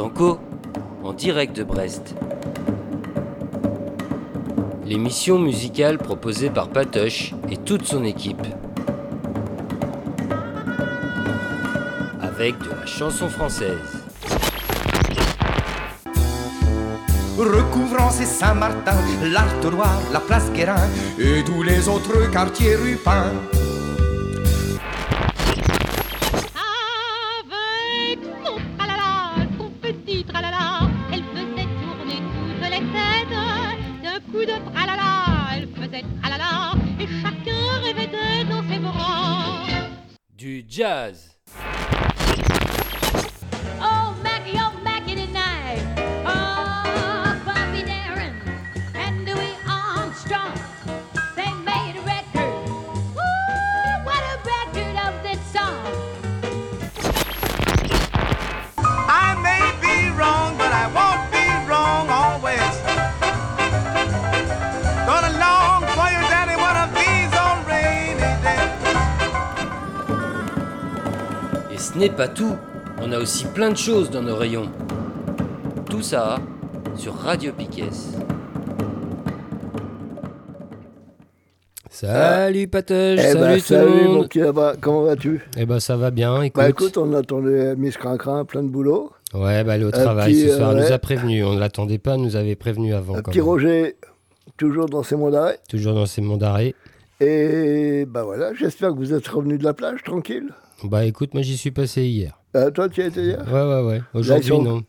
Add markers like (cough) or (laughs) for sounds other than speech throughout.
en direct de Brest. L'émission musicale proposée par Patoche et toute son équipe. Avec de la chanson française. recouvrant ses Saint-Martin, l'Artois, la place Guérin et tous les autres quartiers rupins. Pas tout, on a aussi plein de choses dans nos rayons. Tout ça sur Radio Piquet. Salut Patoche, Eh salut ben, tout salut le mon petit là-bas, comment vas-tu? Eh ben ça va bien, écoute. Bah écoute, on attendait Miss Crancrin, plein de boulot. Ouais, bah elle est au travail petit, ce soir, elle euh, nous a prévenu, on ne l'attendait pas, elle nous avait prévenu avant. Un quand petit même. Roger, toujours dans ses mots d'arrêt. Toujours dans ses monts d'arrêt. Et bah voilà, j'espère que vous êtes revenu de la plage, tranquille. Bah écoute, moi j'y suis passé hier. Euh, toi, tu y étais hier Ouais, ouais, ouais. Aujourd'hui sont- non.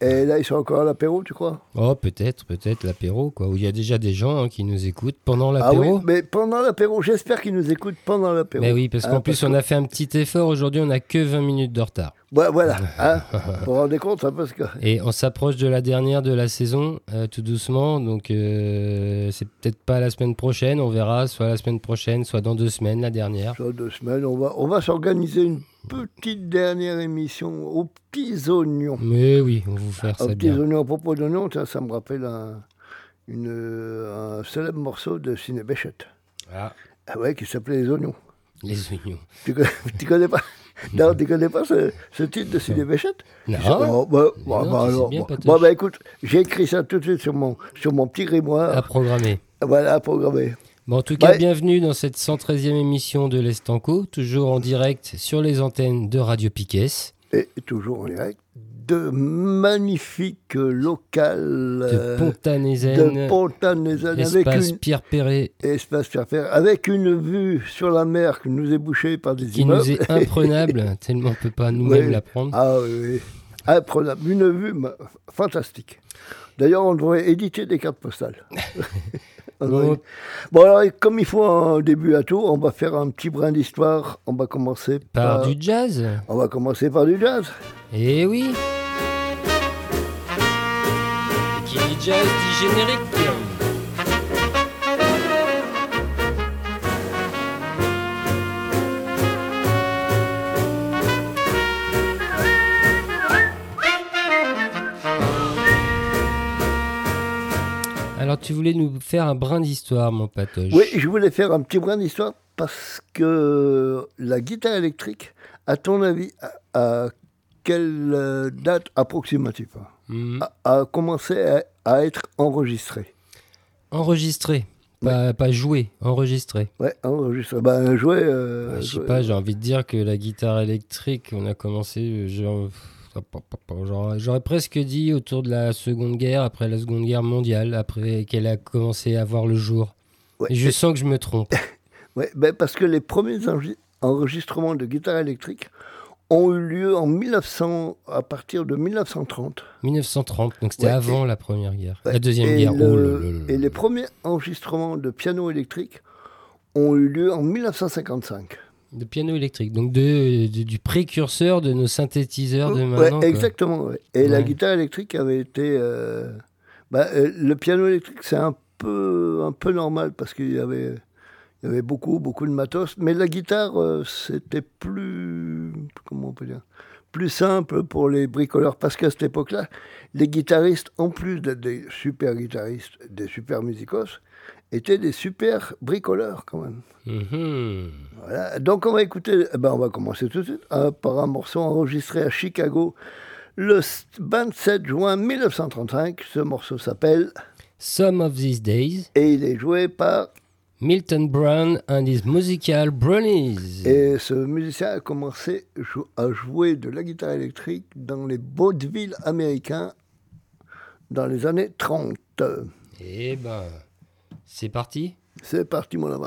Et là, ils sont encore à l'apéro, tu crois? Oh, peut-être, peut-être l'apéro, quoi. Où il y a déjà des gens hein, qui nous écoutent pendant Ah oui, l'apéro. mais pendant l'apéro, j'espère qu'ils nous écoutent pendant l'apéro. Mais oui, parce qu'en Hein, plus on a fait un petit effort aujourd'hui, on a que 20 minutes de retard. Ouais, voilà, hein, vous vous rendez compte, hein, parce que... (laughs) Et on s'approche de la dernière de la saison, euh, tout doucement. Donc, euh, c'est peut-être pas la semaine prochaine, on verra, soit la semaine prochaine, soit dans deux semaines, la dernière. Sur deux semaines, on va, on va s'organiser une petite dernière émission aux petits oignons. Mais oui, on va vous faire Aux ça petits bien. oignons, à propos d'oignons, ça me rappelle un, une, euh, un célèbre morceau de Ciné Béchette. Ah, Ah ouais, qui s'appelait Les Oignons. les oignons. Tu connais, (laughs) tu connais pas? (laughs) Non, tu connais pas ce, ce titre de Ciné Béchette Non, Oh, bah, bah, bah, alors, bien, bon, Patoche. bon, bah, écoute, j'ai écrit ça tout de suite sur mon, sur mon petit grimoire. à programmer. Voilà, programmé. Bon, en tout cas, Ouais. bienvenue dans cette 113e émission de l'Estanco, toujours en direct sur les antennes de Radio Piquet. Et toujours en direct de magnifiques locales De euh, Pontanézen, de Pontanézen avec espace une Pierre Perret, espace Pierre Fer, avec une vue sur la mer qui nous est bouchée par des qui immeubles. nous est imprenable, (laughs) tellement on ne peut pas nous-mêmes Oui. la prendre. Ah oui, oui. Imprenable. Une vue fantastique. D'ailleurs, on devrait éditer des cartes postales. (laughs) On Bon. alors, comme il faut un début à tout, on va faire un petit brin d'histoire. On va commencer Par par, du jazz on va commencer par du jazz. Eh oui Et qui dit jazz dit générique Alors tu voulais nous faire un brin d'histoire, mon patoche. Oui, je voulais faire un petit brin d'histoire parce que la guitare électrique, à ton avis, à, à quelle euh, date approximative hein, Hmm. a, a commencé à, à être enregistrée Enregistré, pas, pas joué, enregistré. Ouais, enregistrée. Ben, jouer. euh, Ouais, je sais jouer- pas, j'ai envie de dire que la guitare électrique, on a commencé, euh, genre, j'aurais presque dit autour de la Seconde Guerre, après la Seconde Guerre mondiale, après qu'elle a commencé à voir le jour. Ouais, Et je sens que je me trompe. (laughs) ouais, ben, parce que les premiers enregistrements de guitare électrique ont eu lieu en 1900, à partir de 1930. 1930, donc c'était Ouais, avant la Première Guerre. Ouais, La Deuxième et Guerre, le- oh Et les premiers enregistrements de piano électrique ont eu lieu en 1955. De piano électrique, donc de, de- du précurseur de nos synthétiseurs de Ouais, maintenant. quoi. exactement. ouais. Et la Ouais. guitare électrique avait été. euh, bah, euh, le piano électrique, c'est un peu, un peu normal parce qu'il y avait, il y avait beaucoup, beaucoup de matos. Mais la guitare, euh, c'était plus. Comment on peut dire Plus simple pour les bricoleurs parce qu'à cette époque-là, les guitaristes, en plus d'être des super guitaristes, des super musicos, étaient des super bricoleurs quand même. Mhm. Voilà. Donc on va écouter, eh ben, on va commencer tout de suite hein, par un morceau enregistré à Chicago Le 27 juin 1935, ce morceau s'appelle Some of These Days, et il est joué par Milton Brown and his musical Brownies. et ce musicien a commencé à jouer de la guitare électrique dans les vaudevilles américains dans les années 30. Eh ben, c'est parti. C'est parti mon ami.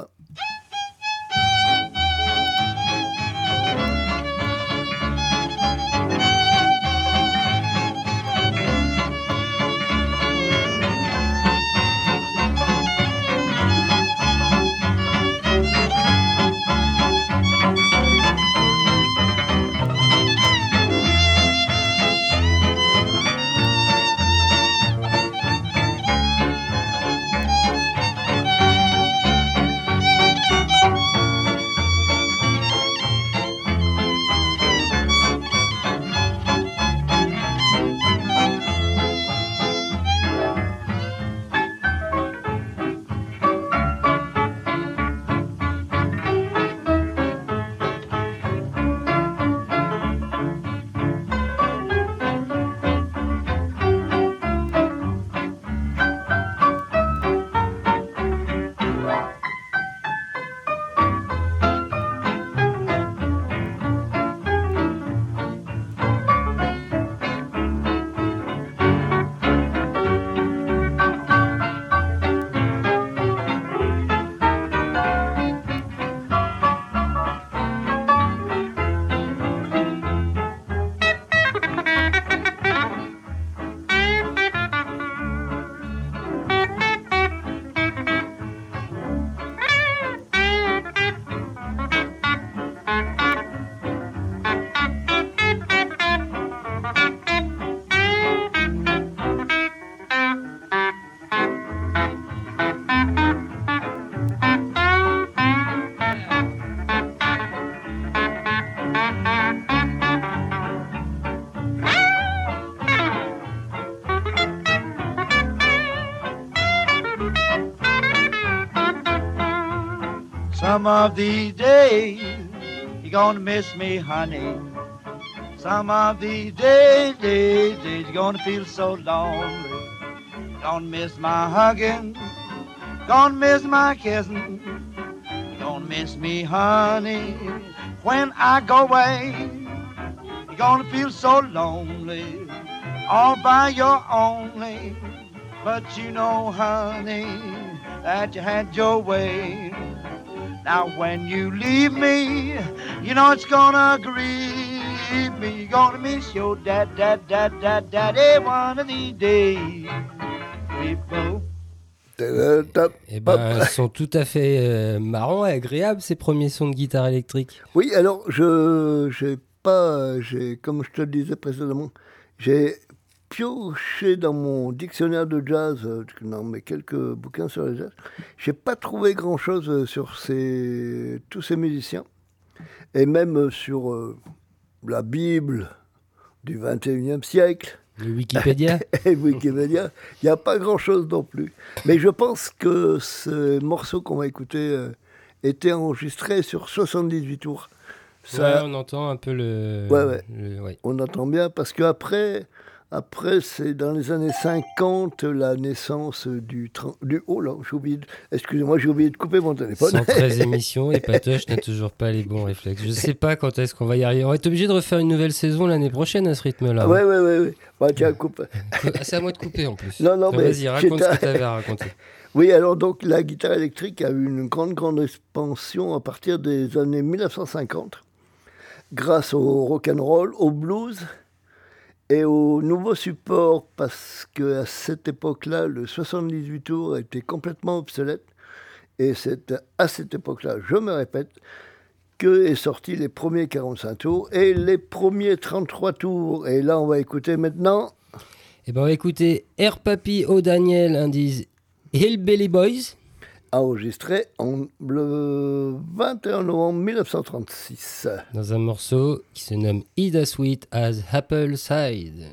Some of these days you're gonna miss me, honey. Some of these days, days, days you're gonna feel so lonely. Gonna miss my hugging, gonna miss my kissing. Gonna miss me, honey, when I go away. You're gonna feel so lonely, all by your only. But you know, honey, that you had your way. Now when you leave me, you know it's gonna grieve me. You're gonna miss your dad, dad, dad, dad, daddy one of these days. People. Ta-da-ta. Eh ben, ils sont tout à fait euh, marrants et agréables ces premiers sons de guitare électrique. Oui, alors je j'ai pas j'ai comme je te le disais précédemment, j'ai pioché dans mon dictionnaire de jazz, euh, dans mes quelques bouquins sur le jazz, j'ai pas trouvé grand chose sur ces tous ces musiciens et même euh, sur euh, la Bible du 21e siècle Le Wikipédia (laughs) et Wikipédia, il n'y a pas grand-chose non plus. Mais je pense que ce morceau qu'on va écouter euh, était enregistré sur 78 tours. Ça, Ouais, on entend un peu le. Ouais, ouais. le- ouais. on entend bien parce qu'après, après, c'est dans les années 50 la naissance du... du oh là, j'ai oublié... de- Excusez-moi, j'ai oublié de couper mon téléphone. 113 (laughs) émissions et Patoche n'a toujours pas les bons réflexes. Je sais pas quand est-ce qu'on va y arriver. On va être obligé de refaire une nouvelle saison l'année prochaine à ce rythme-là. Ouais, ouais, ouais. Bah, tiens, coupe. (laughs) C'est à moi de couper en plus. Non, non, Ah, mais Vas-y, raconte ce que tu avais à raconter. (laughs) Oui, alors donc la guitare électrique a eu une grande, grande expansion à partir des années 1950, grâce au rock and roll, au blues et aux nouveaux supports, parce que à cette époque-là, le 78 tours était complètement obsolète. Et c'est à cette époque-là, je me répète, que est sorti les premiers 45 tours et les premiers 33 tours. Et là, on va écouter maintenant. Eh ben, on va écouter Air Papi O'Daniel indice Hillbilly Boys. Enregistré en le 21 novembre 1936. dans un morceau qui se nomme Ida Sweet as Apple Side.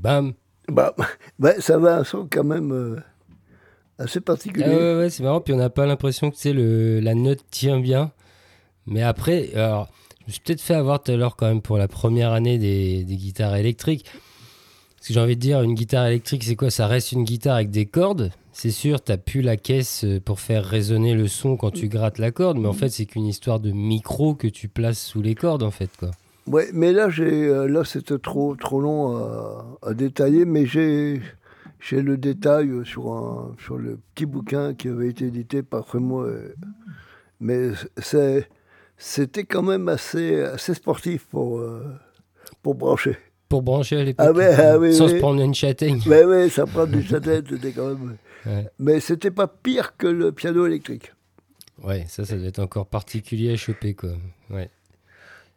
Bam. Bah, bah, ça avait un son quand même euh, assez particulier. Ah ouais, ouais, c'est marrant. Puis on n'a pas l'impression que c'est le la note tient bien. Mais après, alors, je me suis peut-être fait avoir tout à l'heure quand même pour la première année des, des guitares électriques. Parce que j'ai envie de dire, une guitare électrique, c'est quoi? Ça reste une guitare avec des cordes? C'est sûr, t'as plus la caisse euh, pour faire résonner le son quand tu grattes la corde, mais en fait, c'est qu'une histoire de micro que tu places sous les cordes, en fait, quoi. Ouais, mais là, j'ai, euh, là, c'était trop, trop long à, à détailler, mais j'ai, j'ai le détail sur un, sur le petit bouquin qui avait été édité par Frémo. Mais c'est, c'était quand même assez, assez sportif pour, euh, pour brancher. Pour brancher à l'époque. Ah ouais, ah oui, sans se prendre une châtaigne. (laughs) Mais oui, ça prend du châtaigne, (laughs) c'était quand même. Ouais. Mais c'était pas pire que le piano électrique. Ouais, ça, ça doit être encore particulier à choper, quoi. Ouais.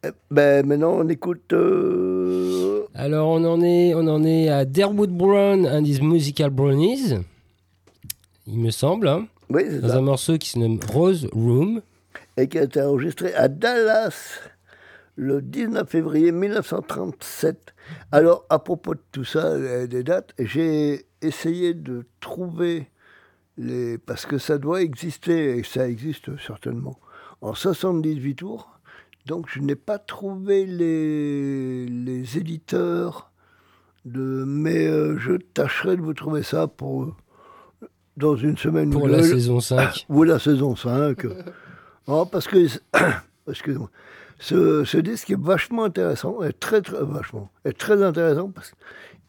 Eh Ben maintenant, on écoute. euh, Alors, on en est, on en est à Derwood Brown and his Musical Brownies, il me semble, hein, Oui, c'est dans ça. un morceau qui se nomme Rose Room. Et qui a été enregistré à Dallas le 19 février 1937. Alors, à propos de tout ça, euh, des dates, j'ai essayé de trouver les. Parce que ça doit exister, et ça existe certainement, en 78 tours. Donc, je n'ai pas trouvé les, les éditeurs de. Mais euh, je tâcherai de vous trouver ça pour. Dans une semaine Pour ou la deux. saison 5. Ou la saison 5. non, (laughs) parce que, (coughs) excusez-moi, ce, ce disque est vachement intéressant, est très, très, vachement, est très intéressant parce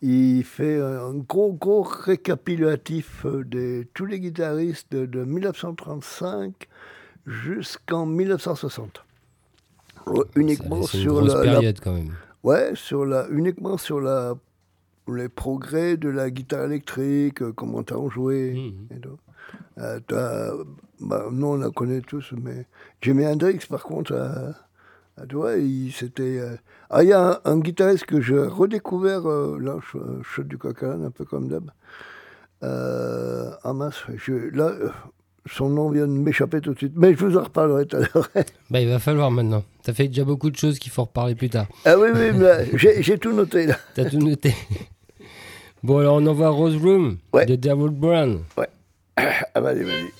qu'il fait un gros, gros récapitulatif euh, de tous les guitaristes de, de 1935 jusqu'en 1960. Euh, Uniquement sur la, la- période, quand même. Ouais, sur la, uniquement sur la, les progrès de la guitare électrique, euh, comment t'as en joué. Et tout. Euh, bah, nous, on la connaît tous, mais Jimi Hendrix, par contre, euh, tu vois, il c'était. euh, Ah, il y a un, un guitariste que j'ai redécouvert, euh, là, saute du coq un peu comme d'hab. Euh, ah mince, je- là, son nom vient de m'échapper tout de suite, mais je vous en reparlerai tout à l'heure. (laughs) Bah, il va falloir maintenant. T'as fait déjà beaucoup de choses qu'il faut reparler plus tard. ah oui, oui, j'ai tout noté là. (laughs) T'as tout noté. bon, alors on envoie Rose Room Ouais. de Derwood Brown. (coughs) Ah, bah, allez, vas-y.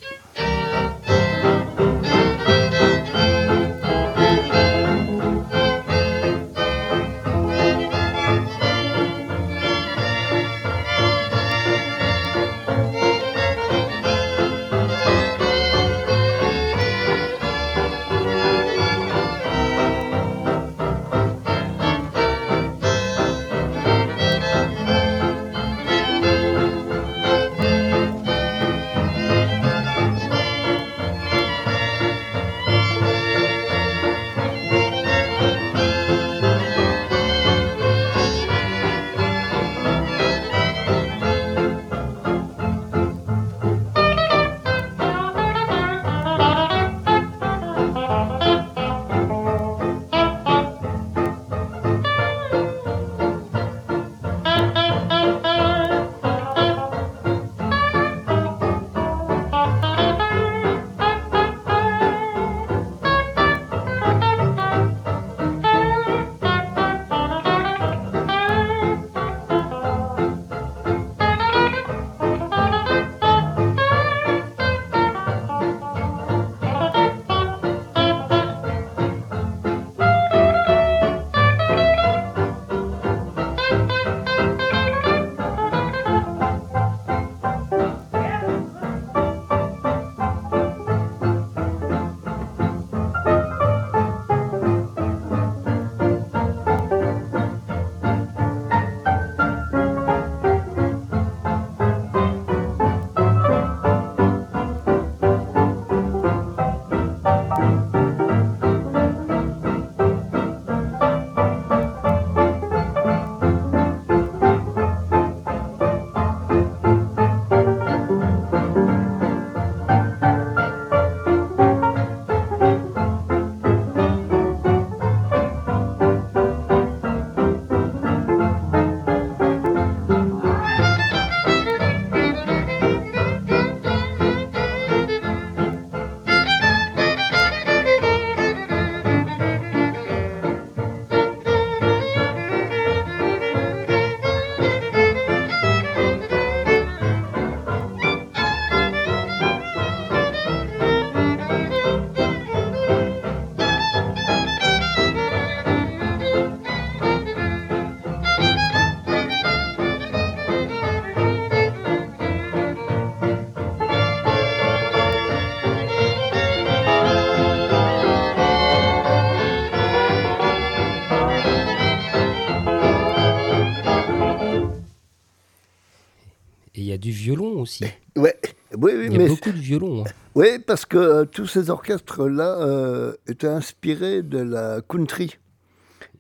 Aussi. Ouais, oui, oui, Il y a mais beaucoup de violon. hein. oui, parce que euh, tous ces orchestres-là euh, étaient inspirés de la country.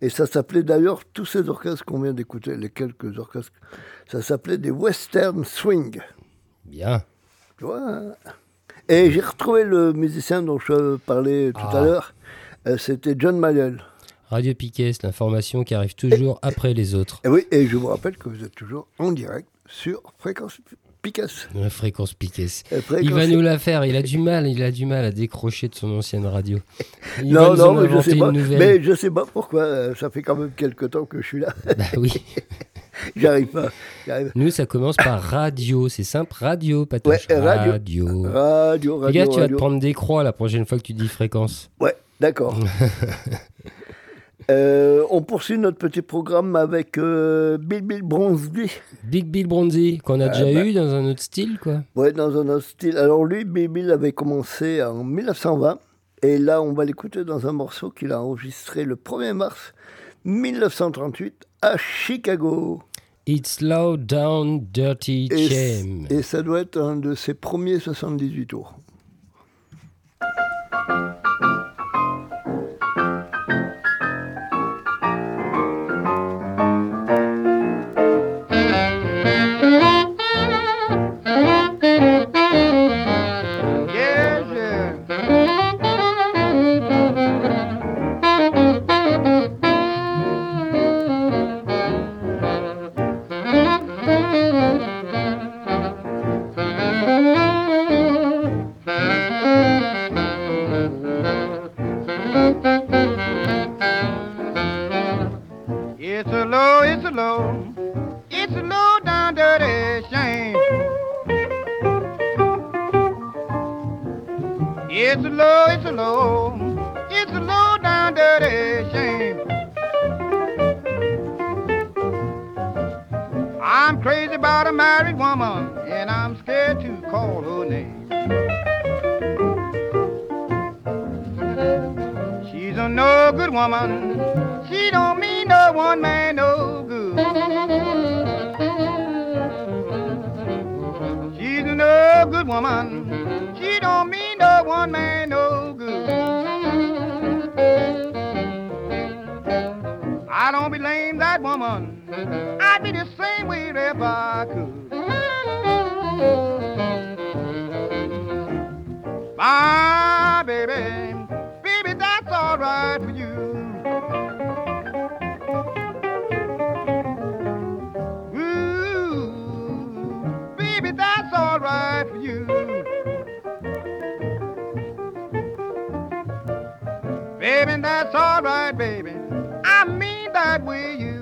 Et ça s'appelait d'ailleurs, tous ces orchestres qu'on vient d'écouter, les quelques orchestres, ça s'appelait des western swing. Bien. Tu vois hein. Et j'ai retrouvé le musicien dont je parlais tout Ah. à l'heure. Euh, C'était John Mayall. Radio Piquet, c'est l'information qui arrive toujours après les autres. Et oui, et je vous rappelle que vous êtes toujours en direct sur Fréquence Picasse. La fréquence. Euh, Il va nous la faire. Il a du mal. Il a du mal à décrocher de son ancienne radio. Il Non, non, mais je sais pas. Mais je sais pas pourquoi. euh, Ça fait quand même quelques temps que je suis là. (laughs) Bah oui. (laughs) J'arrive pas. Nous, ça commence par radio. C'est simple, radio, Patoche. Ouais, radio. radio. Radio, gars, tu vas te prendre des croix la prochaine fois que tu dis fréquence. Ouais, d'accord. (laughs) Euh, on poursuit notre petit programme avec euh, Bill Bill Bronzy. Big Bill Bronzy, qu'on a Ah, déjà bah. eu dans un autre style, quoi. Ouais, dans un autre style. Alors lui, Bill Bill avait commencé en 1920. Et là, on va l'écouter dans un morceau qu'il a enregistré le 1er mars 1938 à Chicago. It's low down, dirty Et, shame. et ça doit être un de ses premiers 78 tours. It's a low, it's a low, it's a low down dirty shame. I'm crazy about a married woman, and I'm scared to call her name. She's a no good woman. She don't mean no one man no good. She's a no good woman. No one man no good. I don't blame that woman. I'd be the same way if I could. My baby, baby, that's all right for you. Ooh, baby, that's all right Baby, that's all right, baby. I mean that way you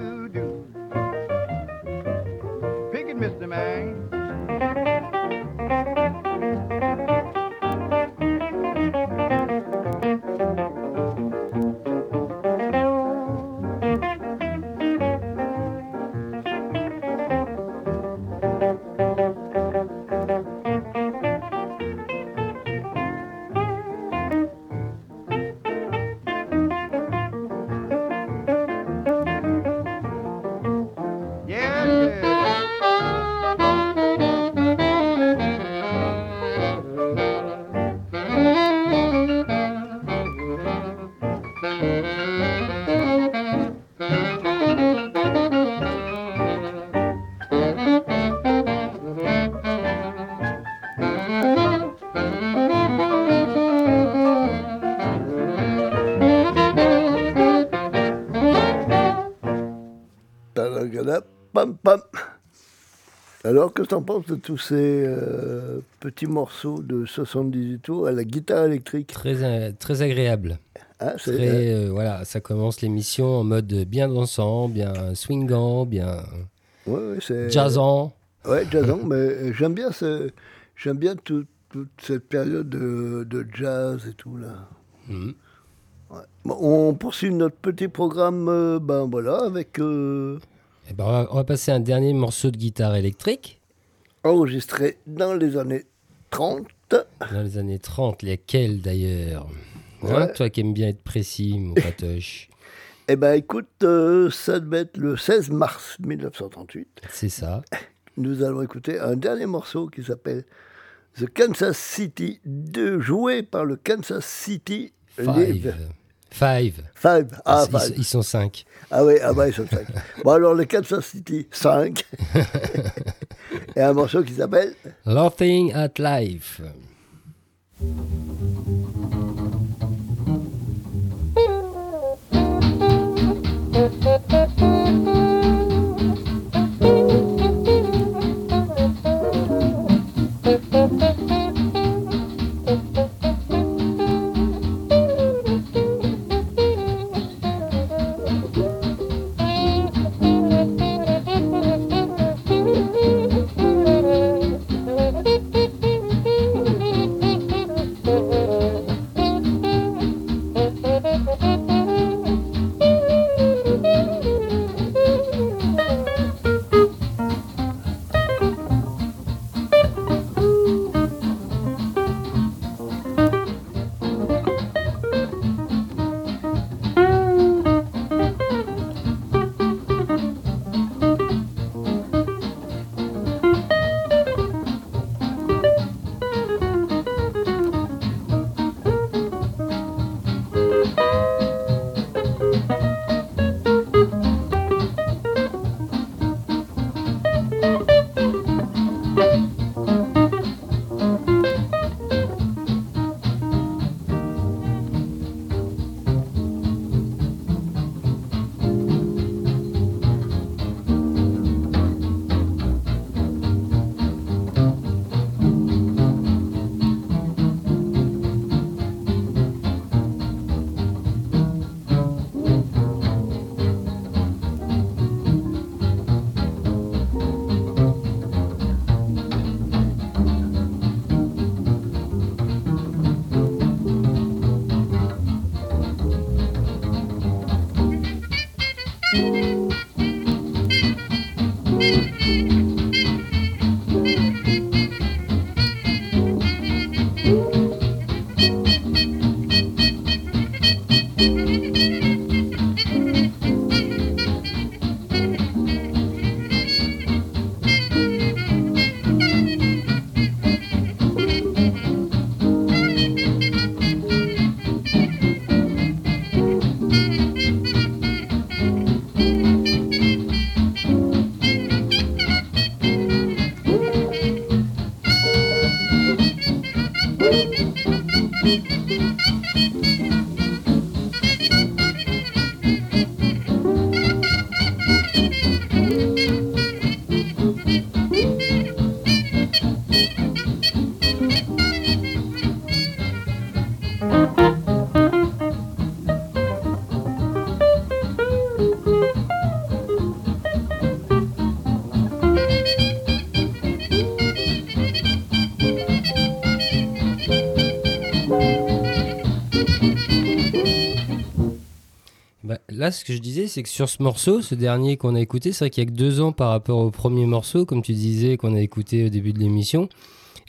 Alors, que t'en penses de tous ces euh, petits morceaux de 78 tours à la guitare électrique? Très, euh, très agréable. C'est- Très, euh, voilà, ça commence l'émission en mode bien dansant, bien swingant, bien ouais, ouais, c'est- jazzant. Ouais, jazzant, (laughs) mais j'aime bien, ce- j'aime bien tout- toute cette période de, de jazz et tout là. Mhm. Ouais. Bon, on poursuit notre petit programme, ben voilà, avec euh, Eh ben, on, va, on va passer un dernier morceau de guitare électrique. enregistré dans les années 30. Dans les années 30, lesquels d'ailleurs Hein, Ouais. Toi qui aimes bien être précis, mon patoche. (laughs) Eh ben écoute, euh, ça devait être le 16 mars 1938. C'est ça. nous allons écouter un dernier morceau qui s'appelle The Kansas City 2, joué par le Kansas City Live. Five. Five. Five. Ah, ils, five. ils sont cinq. Ah oui, ah bah, ils sont cinq. bon, alors le Kansas City 5. (laughs) Et un morceau qui s'appelle Laughing at Life. Là, ce que je disais, c'est que sur ce morceau, ce dernier qu'on a écouté, c'est vrai qu'il y a que deux ans par rapport au premier morceau, comme tu disais, qu'on a écouté au début de l'émission.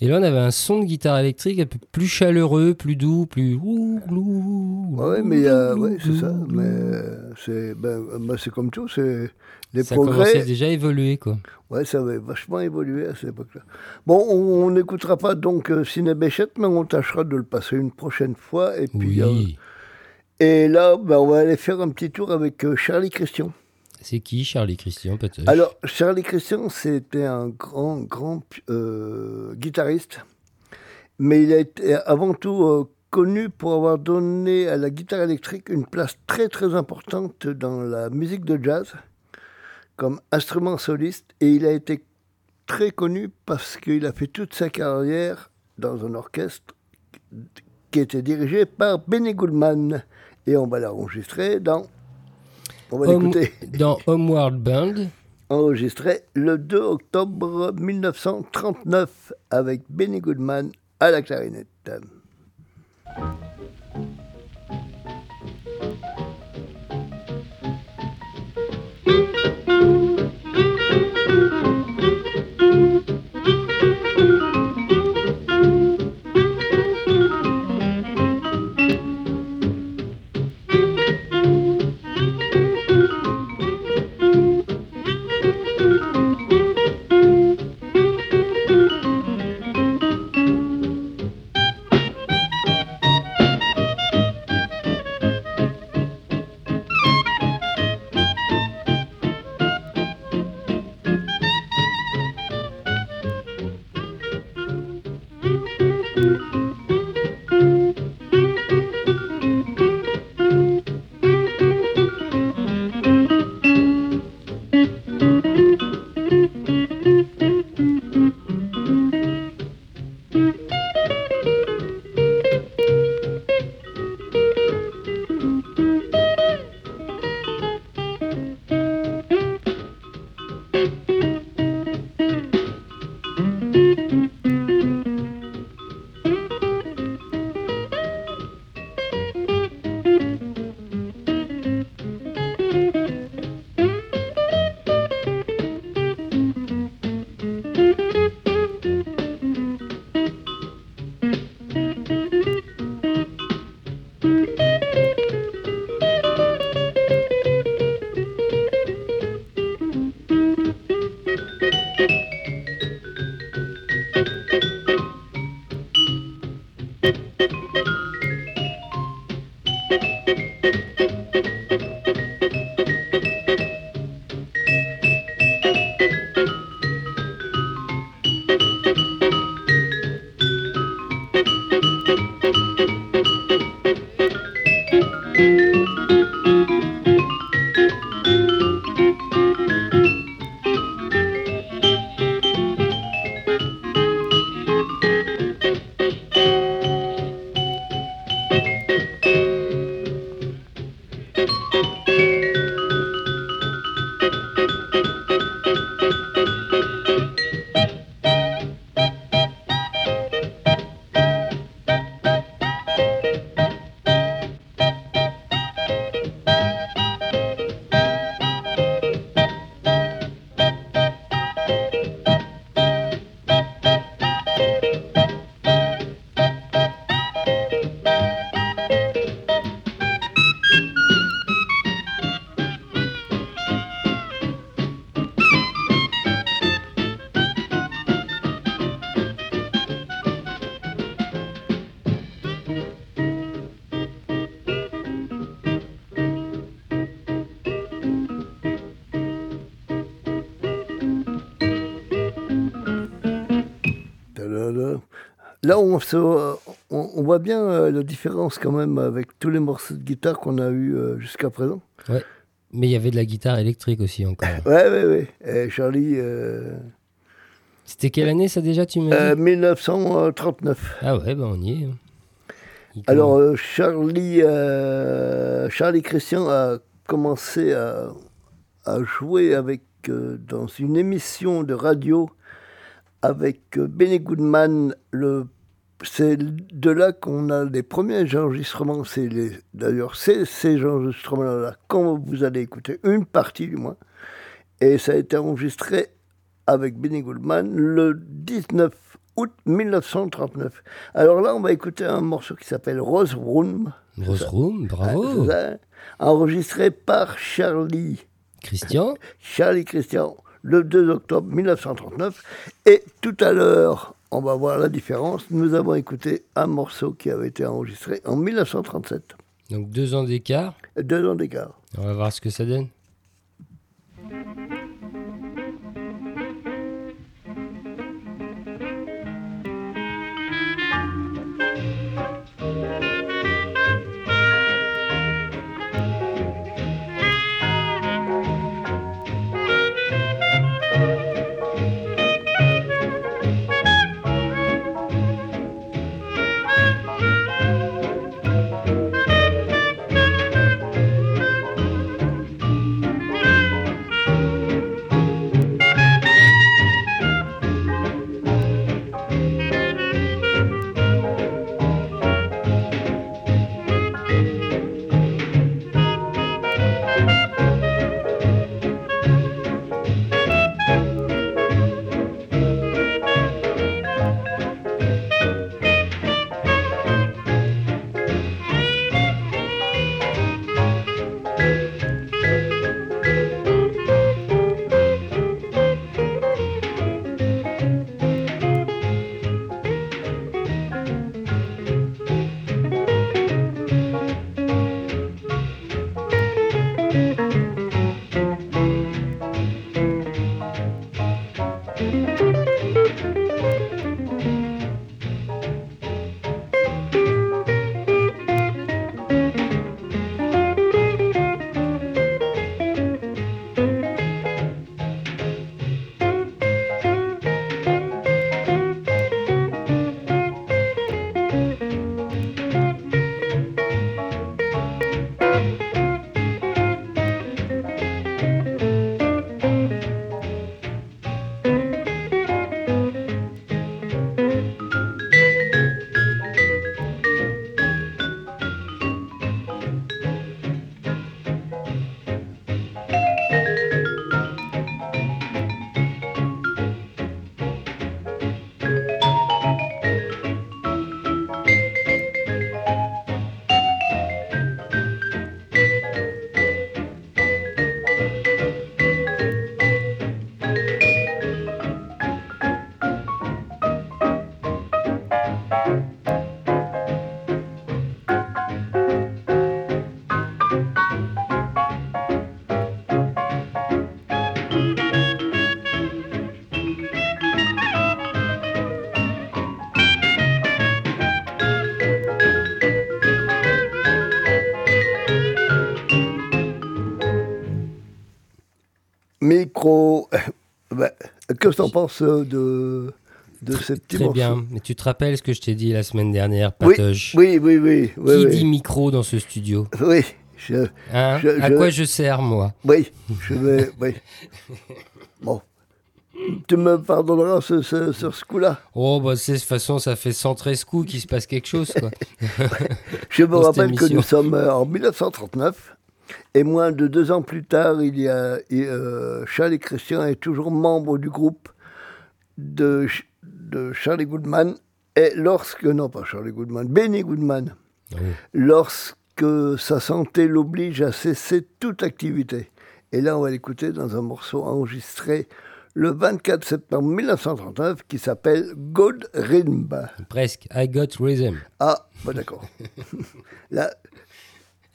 Et là, on avait un son de guitare électrique un peu plus chaleureux, plus doux, plus. Ouais, mais a- ouais, c'est ça. Mais euh, c'est ben, euh, c'est comme tout, c'est les Ça commençait progrès. déjà à évoluer, quoi. Ouais, ça avait vachement évolué à cette époque-là. Bon, on n'écoutera pas donc euh, Ciné Béchette, mais on tâchera de le passer une prochaine fois. Et puis, euh, Oui. Et là, ben, on va aller faire un petit tour avec euh, Charlie Christian. C'est qui, Charlie Christian, peut-être? Alors, Charlie Christian, c'était un grand, grand euh, guitariste, mais il a été avant tout euh, connu pour avoir donné à la guitare électrique une place très, très importante dans la musique de jazz, comme instrument soliste, et il a été très connu parce qu'il a fait toute sa carrière dans un orchestre qui était dirigé par Benny Goodman. Et on va l'enregistrer dans... On va Home- Dans Homeward Band, enregistré le 2 octobre 1939 avec Benny Goodman à la clarinette. Là, on, se- on, on voit bien euh, la différence quand même avec tous les morceaux de guitare qu'on a eu euh, jusqu'à présent. Mais il y avait de la guitare électrique aussi encore. (laughs) Ouais, ouais, ouais. Et Charlie, euh, C'était quelle année ça déjà, tu me dis? euh, 1939. Ah ouais, bah on y est. hein. Il Alors, euh, Charlie, Charlie Christian a commencé à, à jouer avec, dans une émission de radio avec euh, Benny Goodman. Le, c'est de là qu'on a les premiers enregistrements. C'est les, d'ailleurs, c'est ces enregistrements-là, quand vous allez écouter, une partie du moins. Et ça a été enregistré avec Benny Goodman le 19 août 1939. Alors là, on va écouter un morceau qui s'appelle Rose Room. Rose Room, bravo. Ça. enregistré par Charlie, Christian Charlie Christian, le 2 octobre 1939. Et tout à l'heure, on va voir la différence. Nous avons écouté un morceau qui avait été enregistré en 1937. Donc deux ans d'écart. Deux ans d'écart. On va voir ce que ça donne. Micro. Ben, que t'en penses euh, de, de petits Très bien. Mais tu te rappelles ce que je t'ai dit la semaine dernière, Oui, Patoche? oui, oui, oui. Qui oui, dit micro dans ce studio? Oui, je, Hein? Je- À je- quoi je sers, moi? Oui, je vais. Oui. (laughs) Bon. Tu me pardonneras ce- ce- sur ce coup-là? Oh, bah, c'est de toute façon, ça fait 113 coups qu'il se passe quelque chose, quoi. (laughs) Je me cette rappelle que nous sommes euh, en 1939 et moins de deux ans plus tard, il y a et, euh, Charlie Christian est toujours membre du groupe de, Ch- de Charlie Goodman et lorsque non pas Charlie Goodman, Benny Goodman, Oh. lorsque sa santé l'oblige à cesser toute activité. Et là, on va l'écouter dans un morceau enregistré le 24 septembre 1939 qui s'appelle Good Rhythm. Presque. I got rhythm. Ah, bah d'accord. (laughs) là,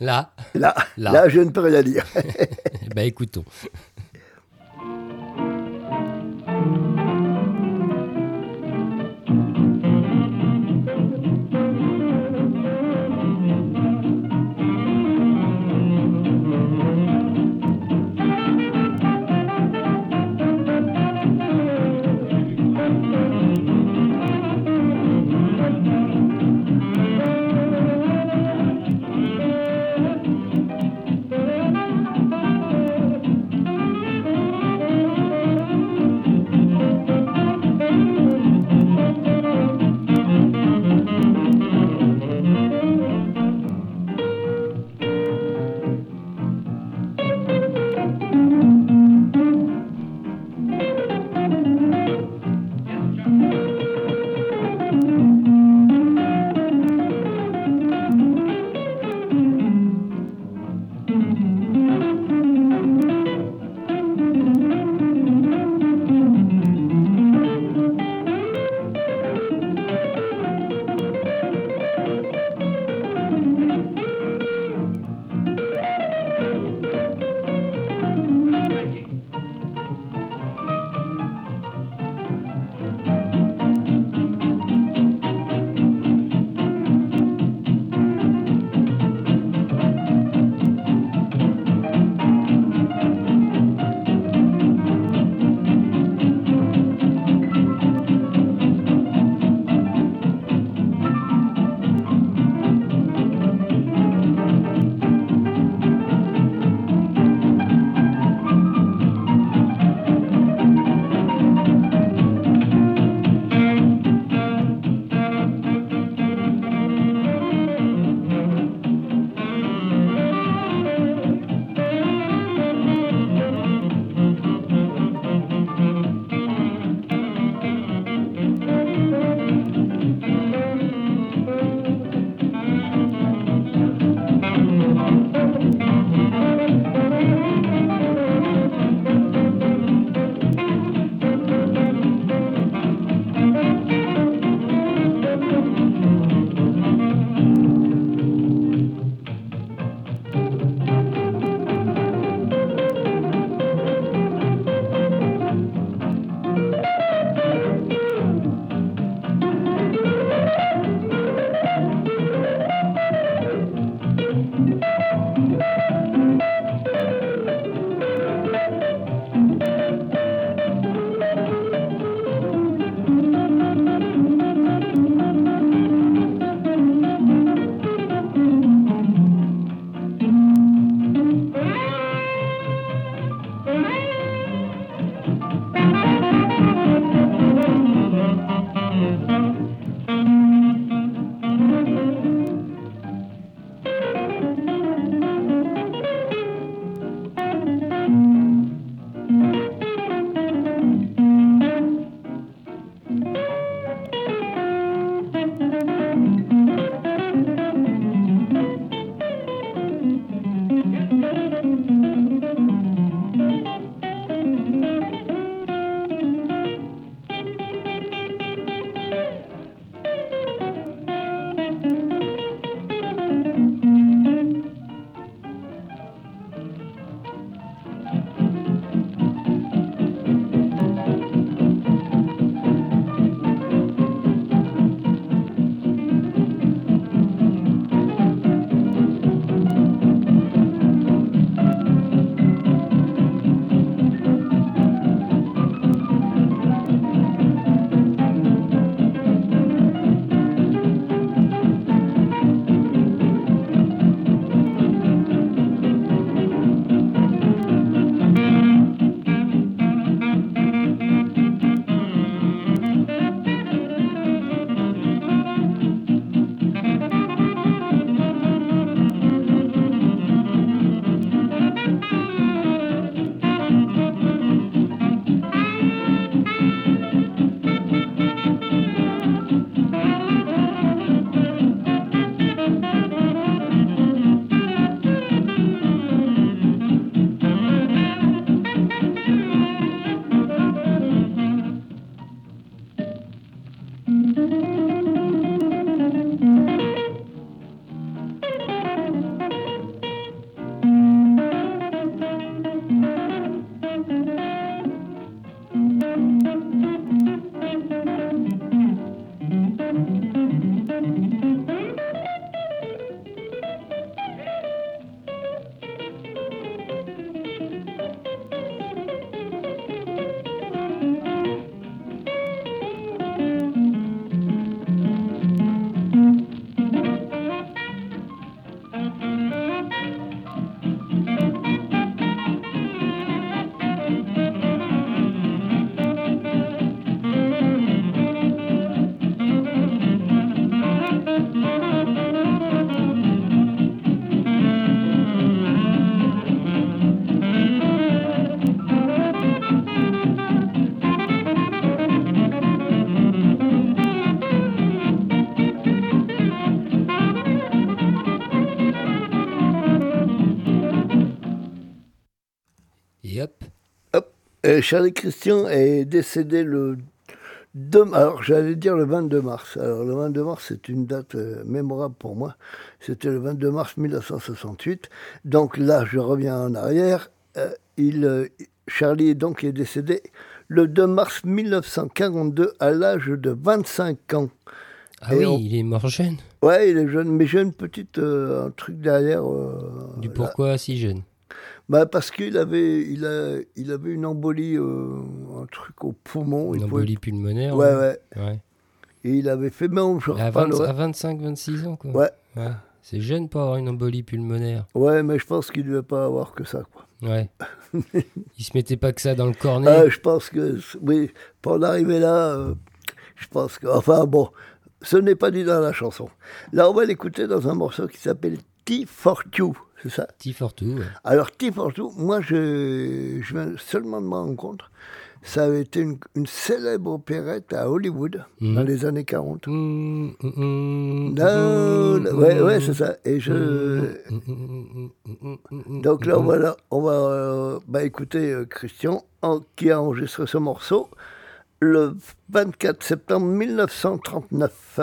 Là, Là, Là. là, je ne peux rien dire. (laughs) ben, écoutons. Et Charlie Christian est décédé le 2, alors j'allais dire le 22 mars. Alors le 22 mars, c'est une date euh, mémorable pour moi. C'était le 22 mars 1968. Donc là, je reviens en arrière. Euh, il, euh, Charlie donc est décédé le 2 mars 1942 à l'âge de 25 ans. Ah Et oui, on- il est mort jeune. Ouais, il est jeune, mais j'ai une petite euh, un truc derrière. euh, Du là. pourquoi si jeune Bah parce qu'il avait, il a, il avait une embolie, euh, un truc au poumon. Une il pouvait- embolie pulmonaire Ouais, ouais. ouais. Et il avait fait, on, je À, 20 reparlerai. à 25, 26 ans, quoi. Ouais. Ouais. C'est jeune pour avoir une embolie pulmonaire. Ouais, mais je pense qu'il ne devait pas avoir que ça. Quoi. Ouais. (laughs) il se mettait pas que ça dans le cornet. Ah, je pense que, oui, pour en arriver là, euh, je pense que, enfin bon, ce n'est pas dit dans la chanson. Là, on va l'écouter dans un morceau qui s'appelle T for You, c'est ça ouais. Alors, T for moi, je, je viens seulement de me rendre compte, ça avait été une, une célèbre opérette à Hollywood Mhm. dans les années 40. Mm, mm, mm, Non, mm, ouais, mm, ouais, c'est ça. Et je. Donc là, voilà, on va euh, bah, écouter euh, Christian, en- qui a enregistré ce morceau le 24 septembre 1939.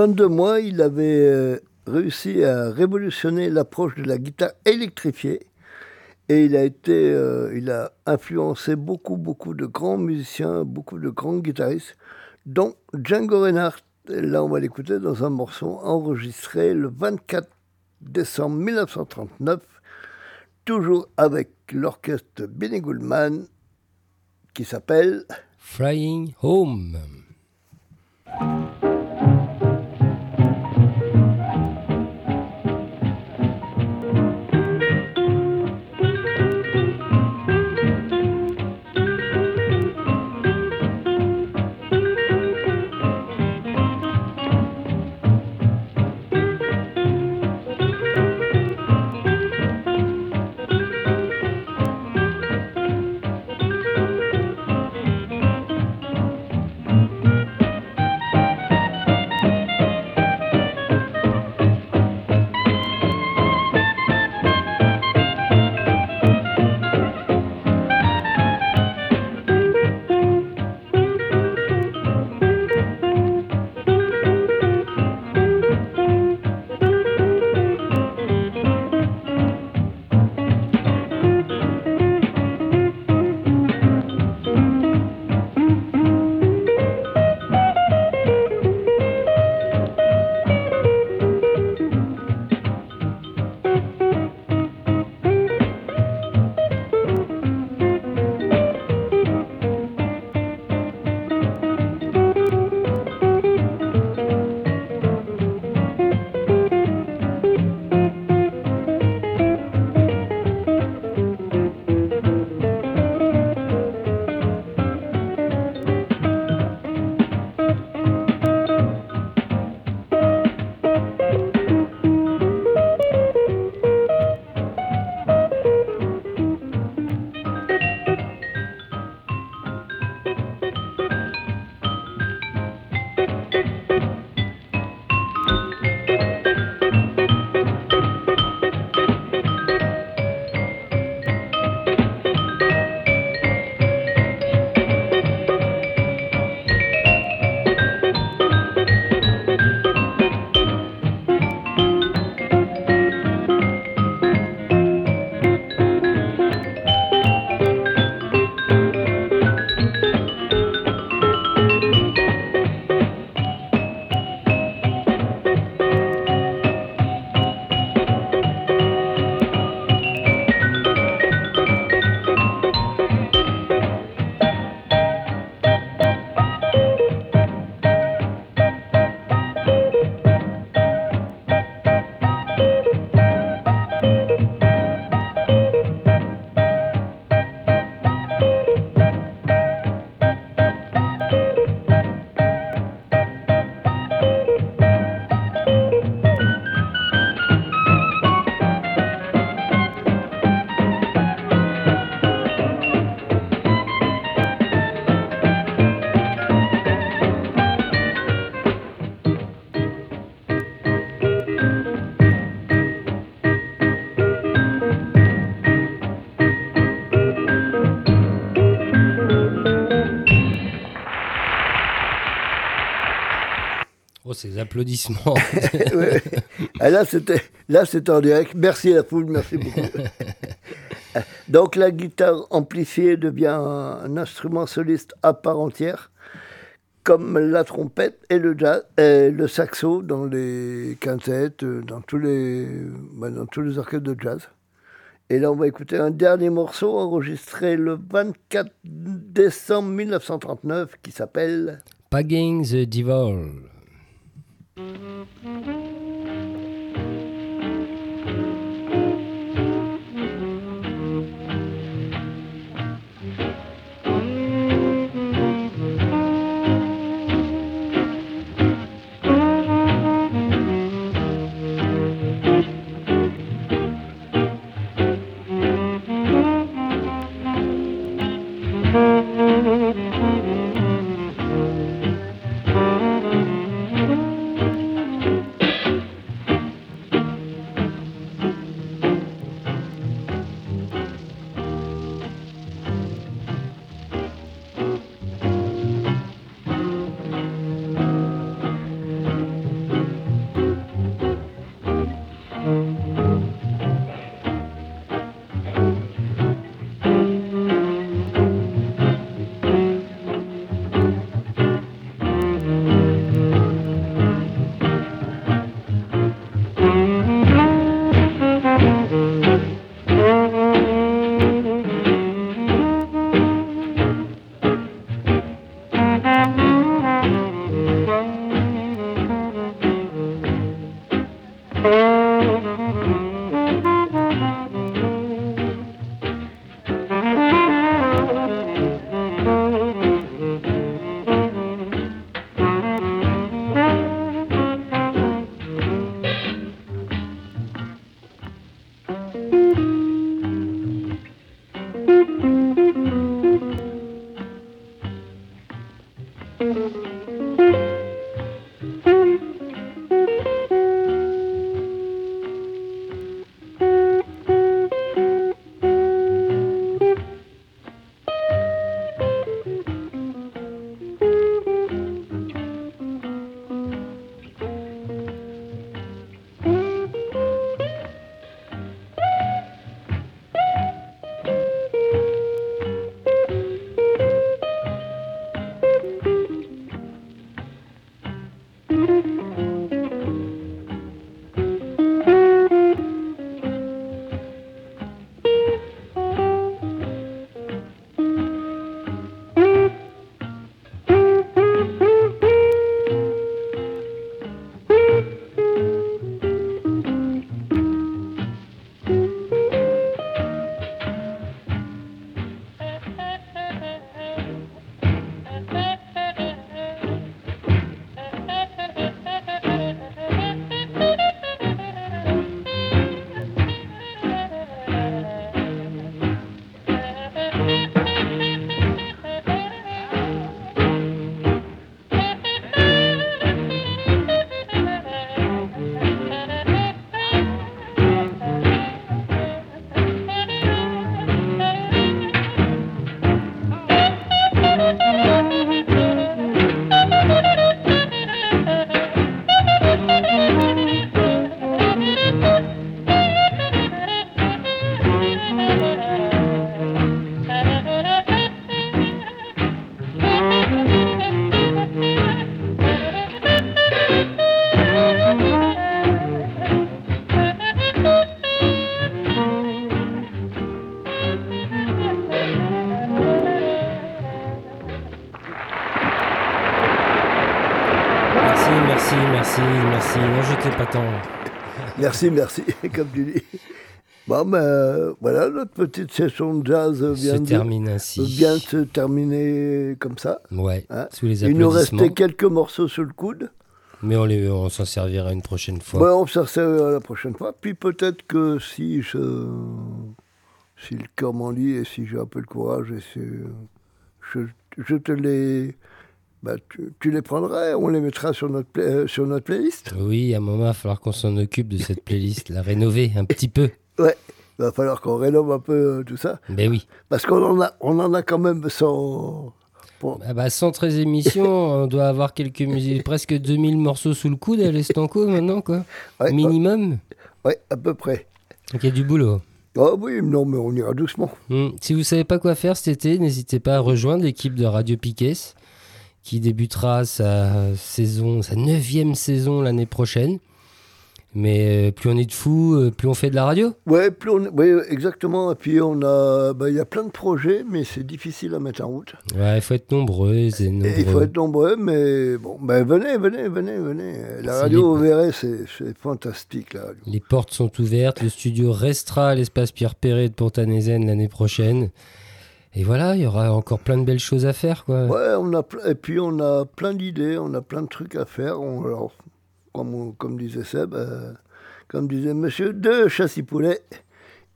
22 mois, il avait euh, réussi à révolutionner l'approche de la guitare électrifiée. Et il a été, euh, il a influencé beaucoup, beaucoup de grands musiciens, beaucoup de grands guitaristes, dont Django Reinhardt. Là, on va l'écouter dans un morceau enregistré le 24 décembre 1939, toujours avec l'orchestre Benny Goodman, qui s'appelle Flying Home. Oh, ces applaudissements. (laughs) Ouais. Ah, là, c'était, là, c'était en direct. Merci la foule, merci beaucoup. (laughs) Donc, la guitare amplifiée devient un, instrument soliste à part entière, comme la trompette et le, jazz, et le saxo dans les quintettes, dans tous les, bah, dans tous les orchestres de jazz. Et là, on va écouter un dernier morceau enregistré le 24 décembre 1939 qui s'appelle Pagging the Devil. Mm-hmm. mm-hmm. Merci, merci. Non, je t'ai pas tant. (laughs) Merci, merci, (laughs) comme tu dis. Bon, ben euh, voilà, notre petite session de jazz Se vient de, termine ainsi. vient de se terminer comme ça. Ouais, Hein sous les Il nous applaudissements. restait quelques morceaux sur le coude. Mais on, les, on s'en servira une prochaine fois. Ouais, on s'en servira la prochaine fois. Puis peut-être que si je, si le cœur m'en lit et si j'ai un peu de courage, et si, je, je te les, bah, tu, tu les prendras, on les mettra sur notre, euh, sur notre playlist. Oui, à un moment, il va falloir qu'on s'en occupe de cette playlist, la rénover un petit peu. Ouais, il va falloir qu'on rénove un peu euh, tout ça, Ben oui. parce qu'on en a, on en a quand même sans. Bon, Ah bah, 113 émissions, (laughs) on doit avoir quelques musiques, presque 2000 morceaux sous le coude à l'Estanco maintenant, quoi. ouais, Minimum. ouais, à peu près. Donc il y a du boulot. Oh oui, non, mais on ira doucement. Hmm. Si vous savez pas quoi faire cet été, n'hésitez pas à rejoindre l'équipe de Radio Piquet qui débutera sa saison, sa neuvième saison l'année prochaine. Mais euh, plus on est de fous, euh, plus on fait de la radio. Ouais, plus on, ouais, exactement. Et puis on a, bah, il y a plein de projets, mais c'est difficile à mettre en route. Ouais, il faut être nombreux et Et nombreux. il faut être nombreux, mais bon, ben venez, venez, venez, venez. La radio, les- vous verrez, c'est c'est fantastique, radio. Les portes sont ouvertes, le studio restera à l'espace Pierre Perret de Pontanézen l'année prochaine. Et voilà, il y aura encore plein de belles choses à faire, quoi. Ouais, on a, et puis on a plein d'idées, on a plein de trucs à faire. On- alors, comme, on- comme disait Seb, euh, comme disait Monsieur de Chassy-Poulet,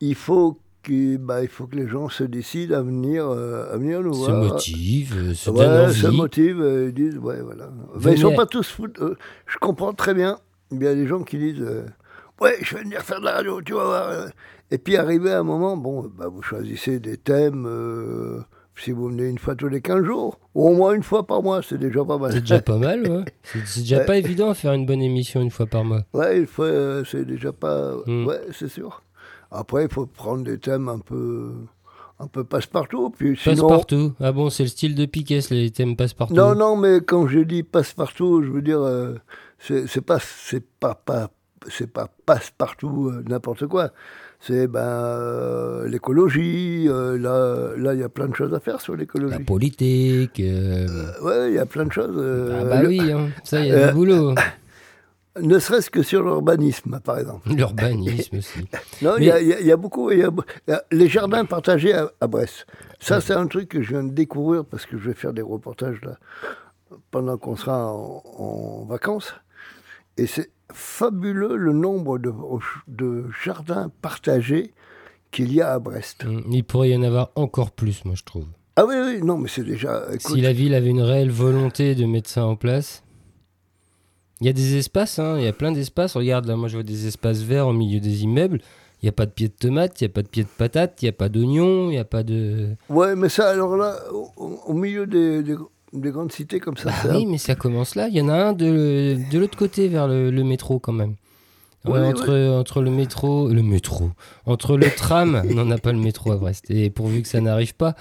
il faut que, bah, il faut que les gens se décident à venir, euh, à venir nous se voir. motive, euh, se Ouais, envie. se motivent, euh, ils disent, ouais, voilà. Venez ils sont à- pas tous fous. euh, je comprends très bien. Il y a des gens qui disent, ouais, je vais venir faire de la radio, tu vas voir. Et puis, arrivé à un moment, bon, bah, vous choisissez des thèmes. euh, si vous venez une fois tous les 15 jours, ou au moins une fois par mois, c'est déjà pas mal. C'est déjà pas mal, ouais. (laughs) C'est déjà Ouais. pas évident à faire une bonne émission une fois par mois. Ouais, euh, c'est déjà pas. Mm. Ouais, c'est sûr. Après, il faut prendre des thèmes un peu, un peu passe-partout. Puis sinon, Passe-partout. Ah bon, c'est le style de Piquet, les thèmes passe-partout. Non, non, mais quand je dis passe-partout, je veux dire, euh, c'est c'est pas, pas, pas, c'est pas passe-partout euh, n'importe quoi. C'est ben euh, l'écologie. euh, là, là, il y a plein de choses à faire sur La l'écologie. politique. euh, Euh, ouais, il y a plein de choses. Ah bah le- oui, hein. ça, il y a (laughs) du boulot. (laughs) Ne serait-ce que sur l'urbanisme, par exemple. (laughs) L'urbanisme aussi. Non, il Mais- y, a- y y beaucoup. y a a les jardins partagés à, à Brest. Ça, c'est un truc que je viens de découvrir parce que je vais faire des reportages là pendant qu'on sera en, en vacances. Et c'est fabuleux le nombre de, de jardins partagés qu'il y a à Brest. Mm, Il pourrait y en avoir encore plus, moi, je trouve. Ah oui, oui, non, mais c'est déjà. écoute, Si la ville avait une réelle volonté de mettre ça en place. Il y a des espaces, hein, il y a plein d'espaces. Regarde, là, moi, je vois des espaces verts au milieu des immeubles. Il n'y a pas de pieds de tomates, il n'y a pas de pieds de patates, il n'y a pas d'oignons, il n'y a pas de... Ouais, mais ça, alors là, au, au- au milieu des, des- des grandes cités comme ça, Bah un oui, mais ça commence là. Il y en a un de, de l'autre côté, vers le, le métro quand même. Ouais, entre, entre le métro, le métro, entre le tram, (laughs) non, on n'a pas le métro à Brest. Et pourvu que ça n'arrive pas,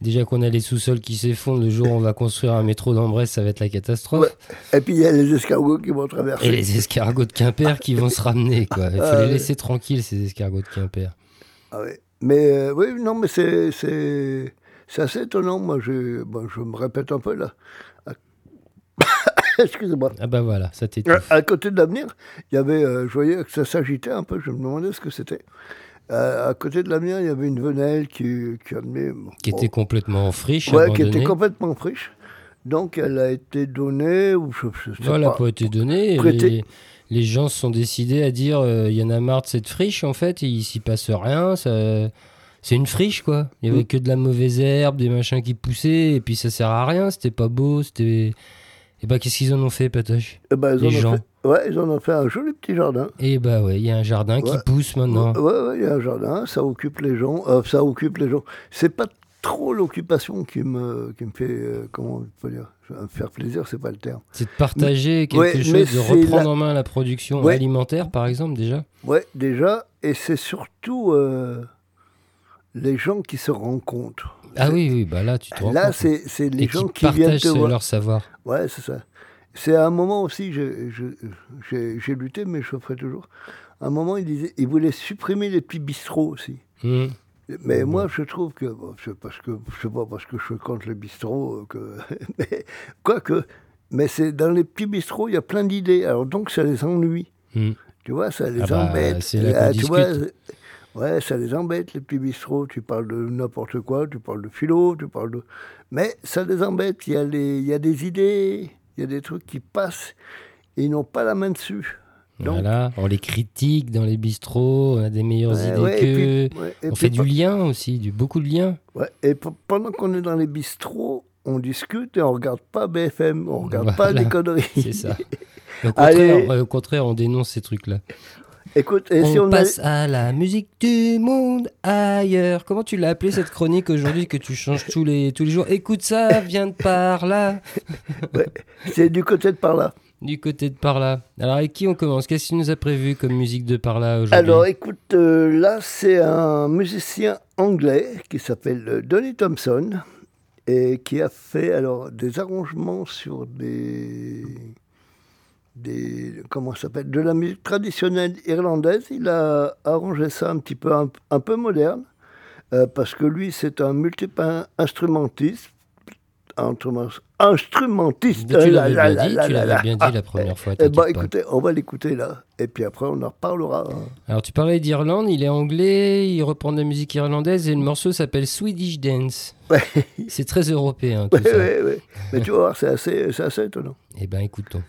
déjà qu'on a les sous-sols qui s'effondrent, le jour où on va construire un métro dans Brest, ça va être la catastrophe. Ouais. Et puis il y a les escargots qui vont traverser. Et les escargots de Quimper qui vont se ramener, quoi. Il faut Ah, les laisser tranquilles, ces escargots de Quimper. Ah ouais. Mais euh, oui, non, mais c'est c'est assez étonnant. Moi, je bon, je me répète un peu là. (coughs) Excusez-moi. Ah bah voilà, ça t'étouffe. À côté de l'avenir, il y avait, euh, je voyais que ça s'agitait un peu. Je me demandais ce que c'était. Euh, à côté de l'avenir, il y avait une venelle qui qui amenait, Qui était complètement en friche, ouais, qui était complètement friche. Donc, elle a été donnée ou je, je sais Non, elle n'a pas. pas été donnée. Prêtée. Les, les gens se sont décidés à dire euh, il y en a marre de cette friche, en fait, il s'y passe rien. ça- C'est une friche, quoi. Il y avait Mm. que de la mauvaise herbe, des machins qui poussaient, et puis ça sert à rien, c'était pas beau, c'était. Et bah, qu'est-ce qu'ils en ont fait, Patoche? Eh ben, ils, les en ont gens. fait, ouais, ils en ont fait un joli petit jardin. Et bah, ouais, il y a un jardin qui pousse maintenant. Ouais, ouais, il y a un jardin, ça occupe les gens. euh, ça occupe les gens. C'est pas trop l'occupation qui me, qui me fait, euh, comment on peut dire, faire plaisir, c'est pas le terme. C'est de partager quelque Ouais, chose, de reprendre la- en main la production Ouais. alimentaire, par exemple, déjà. Ouais, déjà, et c'est surtout euh, les gens qui se rencontrent. Ah oui, oui, bah là, tu te rends Là, compte. c'est c'est les Et gens qui qui viennent partagent te voir. leur savoir. Ouais, c'est ça. C'est à un moment aussi, je- je- j'ai j'ai lutté, mais je le ferai toujours. À un moment, il disait, il voulait supprimer les petits bistrots aussi. Hum. Mais moi, je trouve que, bon, c'est parce que, je sais pas parce que je suis contre les bistrots, euh, que, (laughs) mais quoique, Mais c'est dans les petits bistrots, il y a plein d'idées. Alors donc, ça les ennuie. Hmm. Tu vois, ça les Ah bah, embête. c'est là qu'on Ah, tu vois, discute. c'est- ouais, ça les embête, les petits bistrots. Tu parles de n'importe quoi, tu parles de philo, tu parles de... Mais ça les embête. Il y a, les... il y a des idées, il y a des trucs qui passent et ils n'ont pas la main dessus. Donc, Voilà, on les critique dans les bistrots, on a des meilleures ouais, idées ouais, qu'eux. puis- ouais, et On fait du lien aussi, du, beaucoup de liens. ouais, et pe- pendant qu'on est dans les bistrots, on discute et on regarde pas BFM, on regarde pas des conneries. (laughs) C'est ça. (laughs) Au contraire, ouais, au contraire, on dénonce ces trucs-là. Écoute, et on si on a- passe à la musique du monde ailleurs. Comment tu l'as appelé cette chronique aujourd'hui que tu changes tous les, tous les jours? Écoute ça, viens de par là, (laughs) c'est du côté de par là. du côté de par là. Alors avec qui on commence? Qu'est-ce qu'il nous a prévu comme musique de par là aujourd'hui? Alors écoute, euh, là c'est un musicien anglais qui s'appelle euh, Donny Thompson et qui a fait alors des arrangements sur des des comment s'appelle de la musique traditionnelle irlandaise. Il a arrangé ça un petit peu un, un peu moderne euh, parce que lui c'est un in- instrumentiste. Instrument- Instrumentiste. Tu l'avais bien là, l'avais là. bien dit la première fois. Eh t'inquiète pas. écoutez, on va l'écouter là. Et puis après, on en reparlera. hein. Alors tu parlais d'Irlande, il est anglais, il reprend de la musique irlandaise et le morceau s'appelle Swedish Dance. (laughs) Ouais. C'est très européen tout Ouais, ça. ouais, ouais. Mais tu vas voir, c'est assez, assez étonnant. Eh ben écoutons.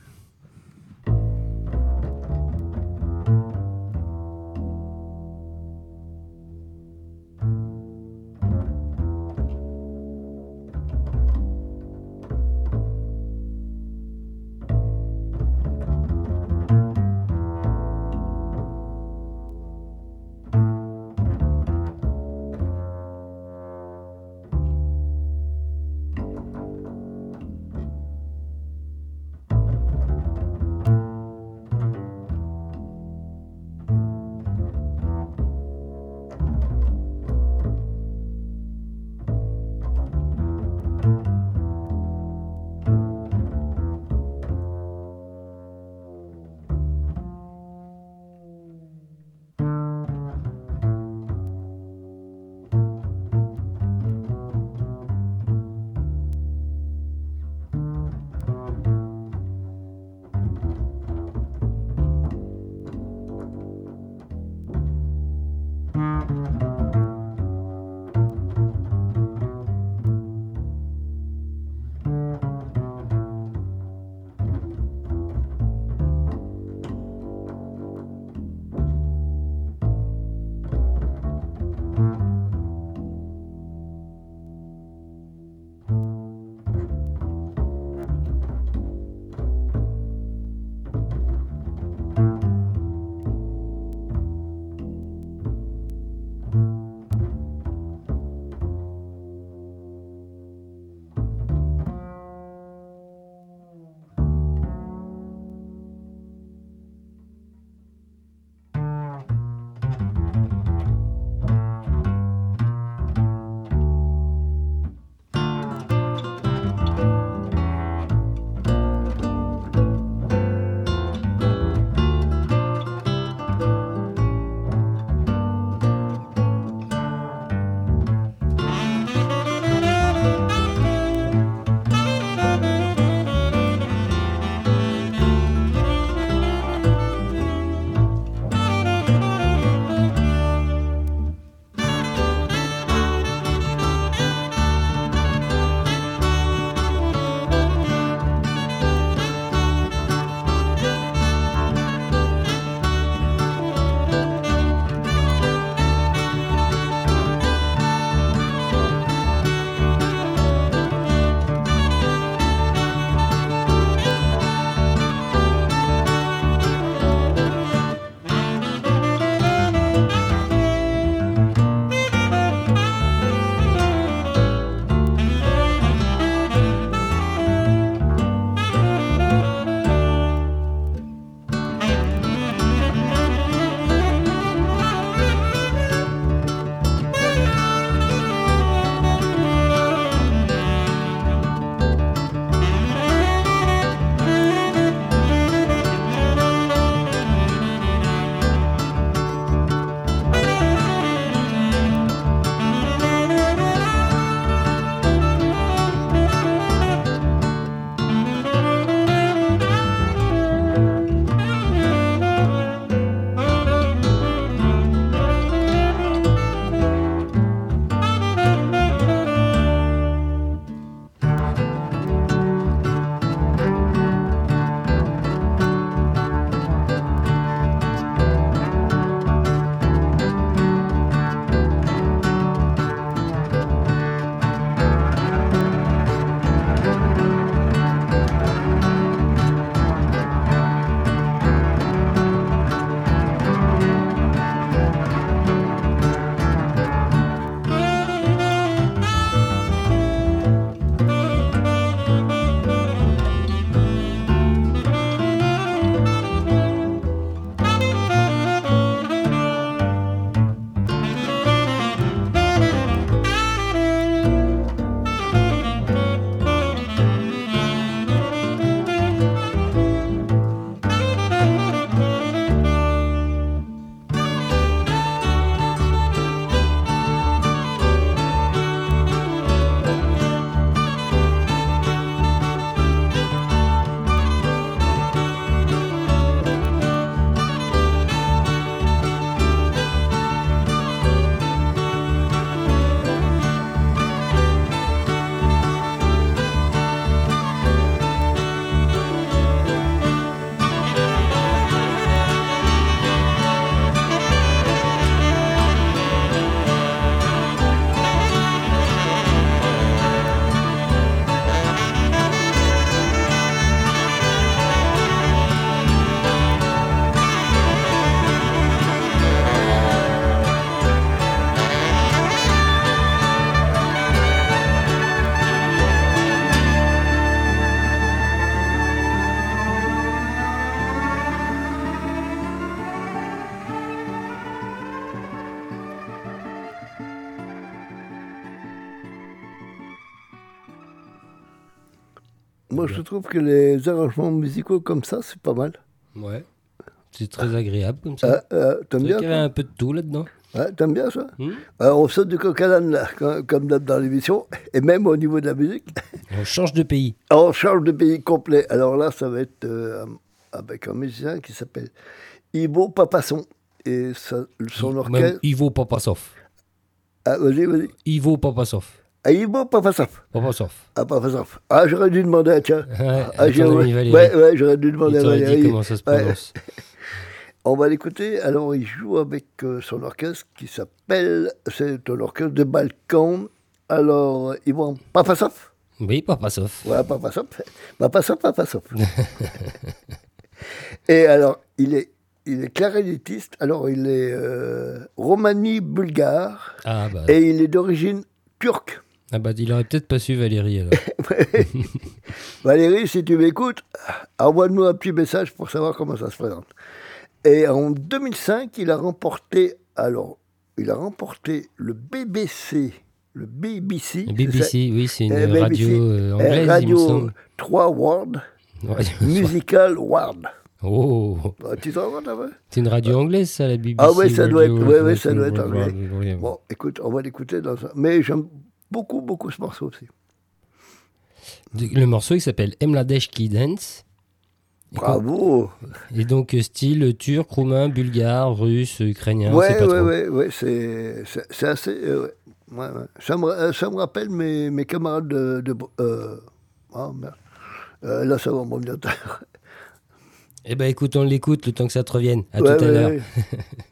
Moi, je trouve que les arrangements musicaux comme ça, c'est pas mal. Ouais. C'est très agréable comme ça. Ah, euh, T'aimes bien y avait un peu de tout là-dedans. Ouais, T'aimes bien ça Hmm Alors, On saute du coq à l'âne, là, comme- dans l'émission, (laughs) et même au niveau de la musique. (laughs) On change de pays. On change de pays complet. Alors là, ça va être euh, avec un musicien qui s'appelle Ivo Papasson. Et ça- son Même orchestre. Ivo Papasov. Ah, vas-y, vas-y. Ivo Papasov. Ah, Ivo Papasson. Papasov. Ah, Papasson. Ah, j'aurais dû demander, tiens. (laughs) Ouais, Ah, à ton ami ouais, ouais, j'aurais dû Il demander à t'aurait dit comment ça se Ouais. prononce. (laughs) On va l'écouter. Alors, il joue avec euh, son orchestre qui s'appelle. C'est un orchestre de Balkan. Alors, vont. Papasov Oui, Papasov. Voilà, Papasov. Papasov, Papasov. (laughs) Et alors, il est, il est clarinettiste. Alors, il est euh, romani-bulgare. Ah bah, Et il est d'origine turque. Ah bah, il aurait peut-être pas su Valérie alors. (laughs) (laughs) Valérie, si tu m'écoutes, envoie-nous un petit message pour savoir comment ça se présente. Et en 2005, il a remporté, alors, il a remporté le BBC, le BBC, Le BBC, oui, c'est une Eh, BBC, radio euh, euh, anglaise, Radio semble. 3 Ward, Radio- Musical Ward. Oh, Bah, tu t'en vu c'est une radio anglaise, ça, la BBC. Ah ouais, ça doit être- ouais, ouais, ça doit être anglais. Bon. Bon, écoute, on va l'écouter dans un... Mais j'aime beaucoup, beaucoup ce morceau aussi. Le morceau, il s'appelle Emladeshki Dance. Et quoi- Bravo Et donc, euh, style turc, roumain, bulgare, russe, ukrainien, c'est Ouais, pas ouais, trop. ouais, c'est c'est- c'est assez... euh. Ça, me, euh, ça me rappelle mes, mes camarades de... de euh, ah, merde. Euh, là, ça va, mon bien. Eh ben, écoute, on l'écoute le temps que ça te revienne. À tout à l'heure. (laughs)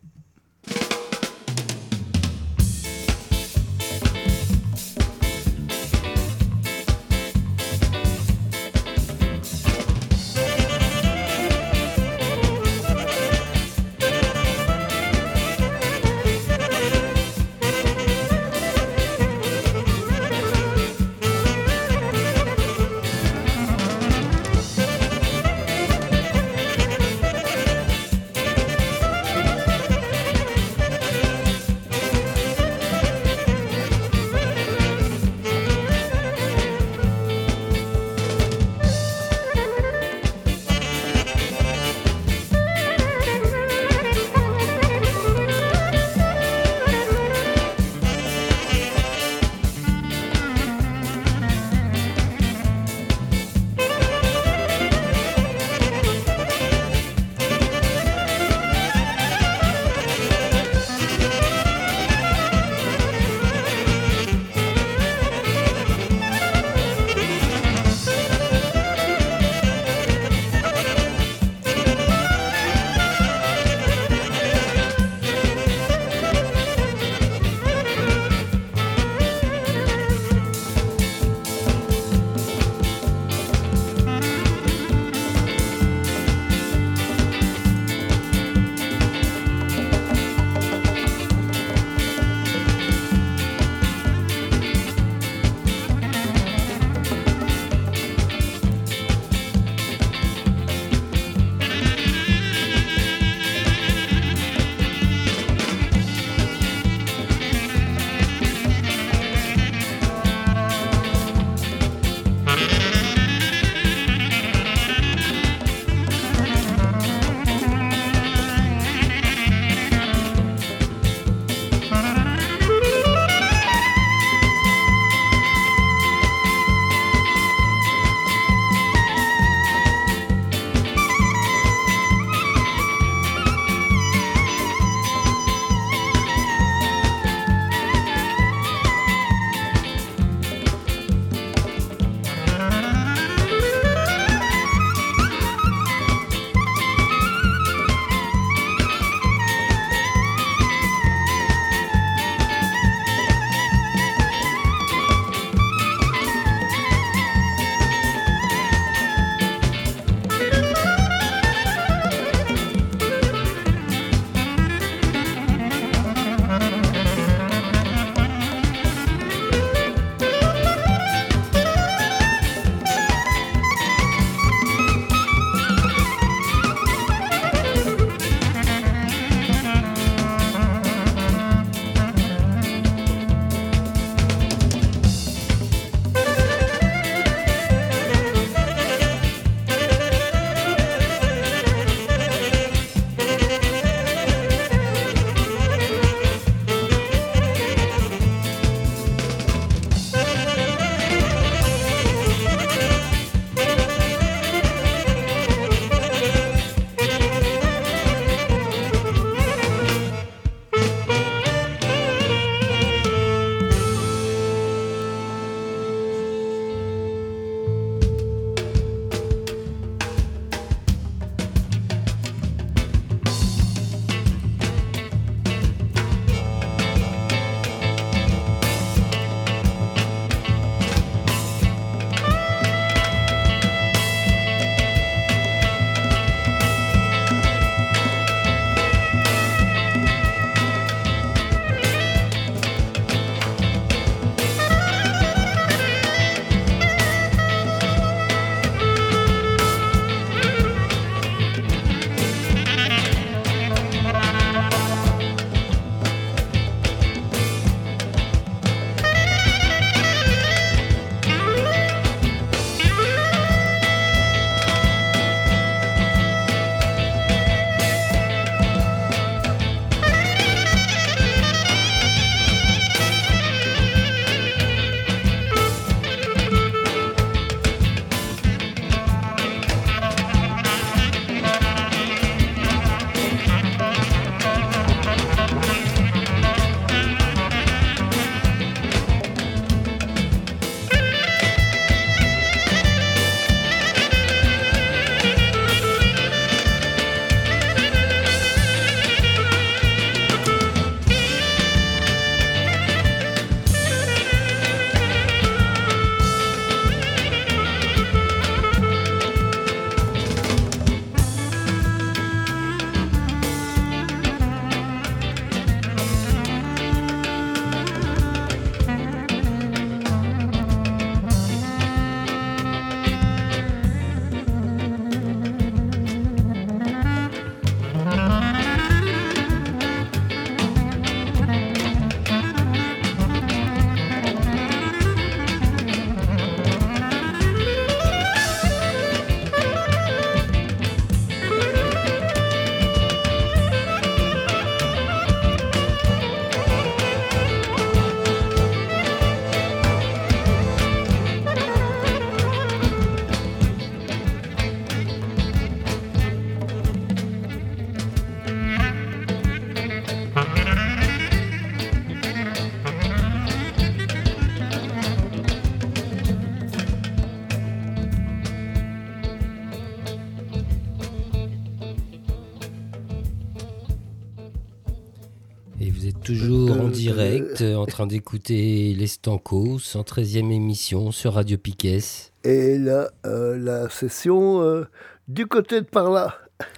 direct, euh, en train d'écouter les Stancos, 113e émission sur Radio Piquet. Et là, euh, la session euh, du côté de par là.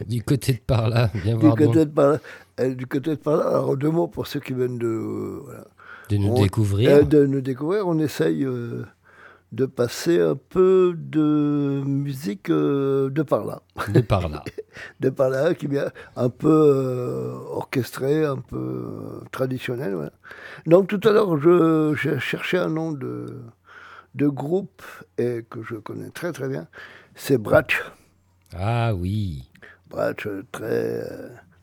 Du côté de par là, Du voir côté donc, de par là. Euh, du côté de par là. Alors, deux mots pour ceux qui viennent de, euh, voilà. de nous on- découvrir. Euh, de nous découvrir. On essaye euh, de passer un peu de musique euh, de par là. De par là. (laughs) de par là, qui vient un peu euh, orchestré, un peu euh, traditionnel. voilà. Donc tout à l'heure, je, j'ai cherché un nom de, de groupe et que je connais très très bien. C'est Bratch. Ah oui. Bratch, très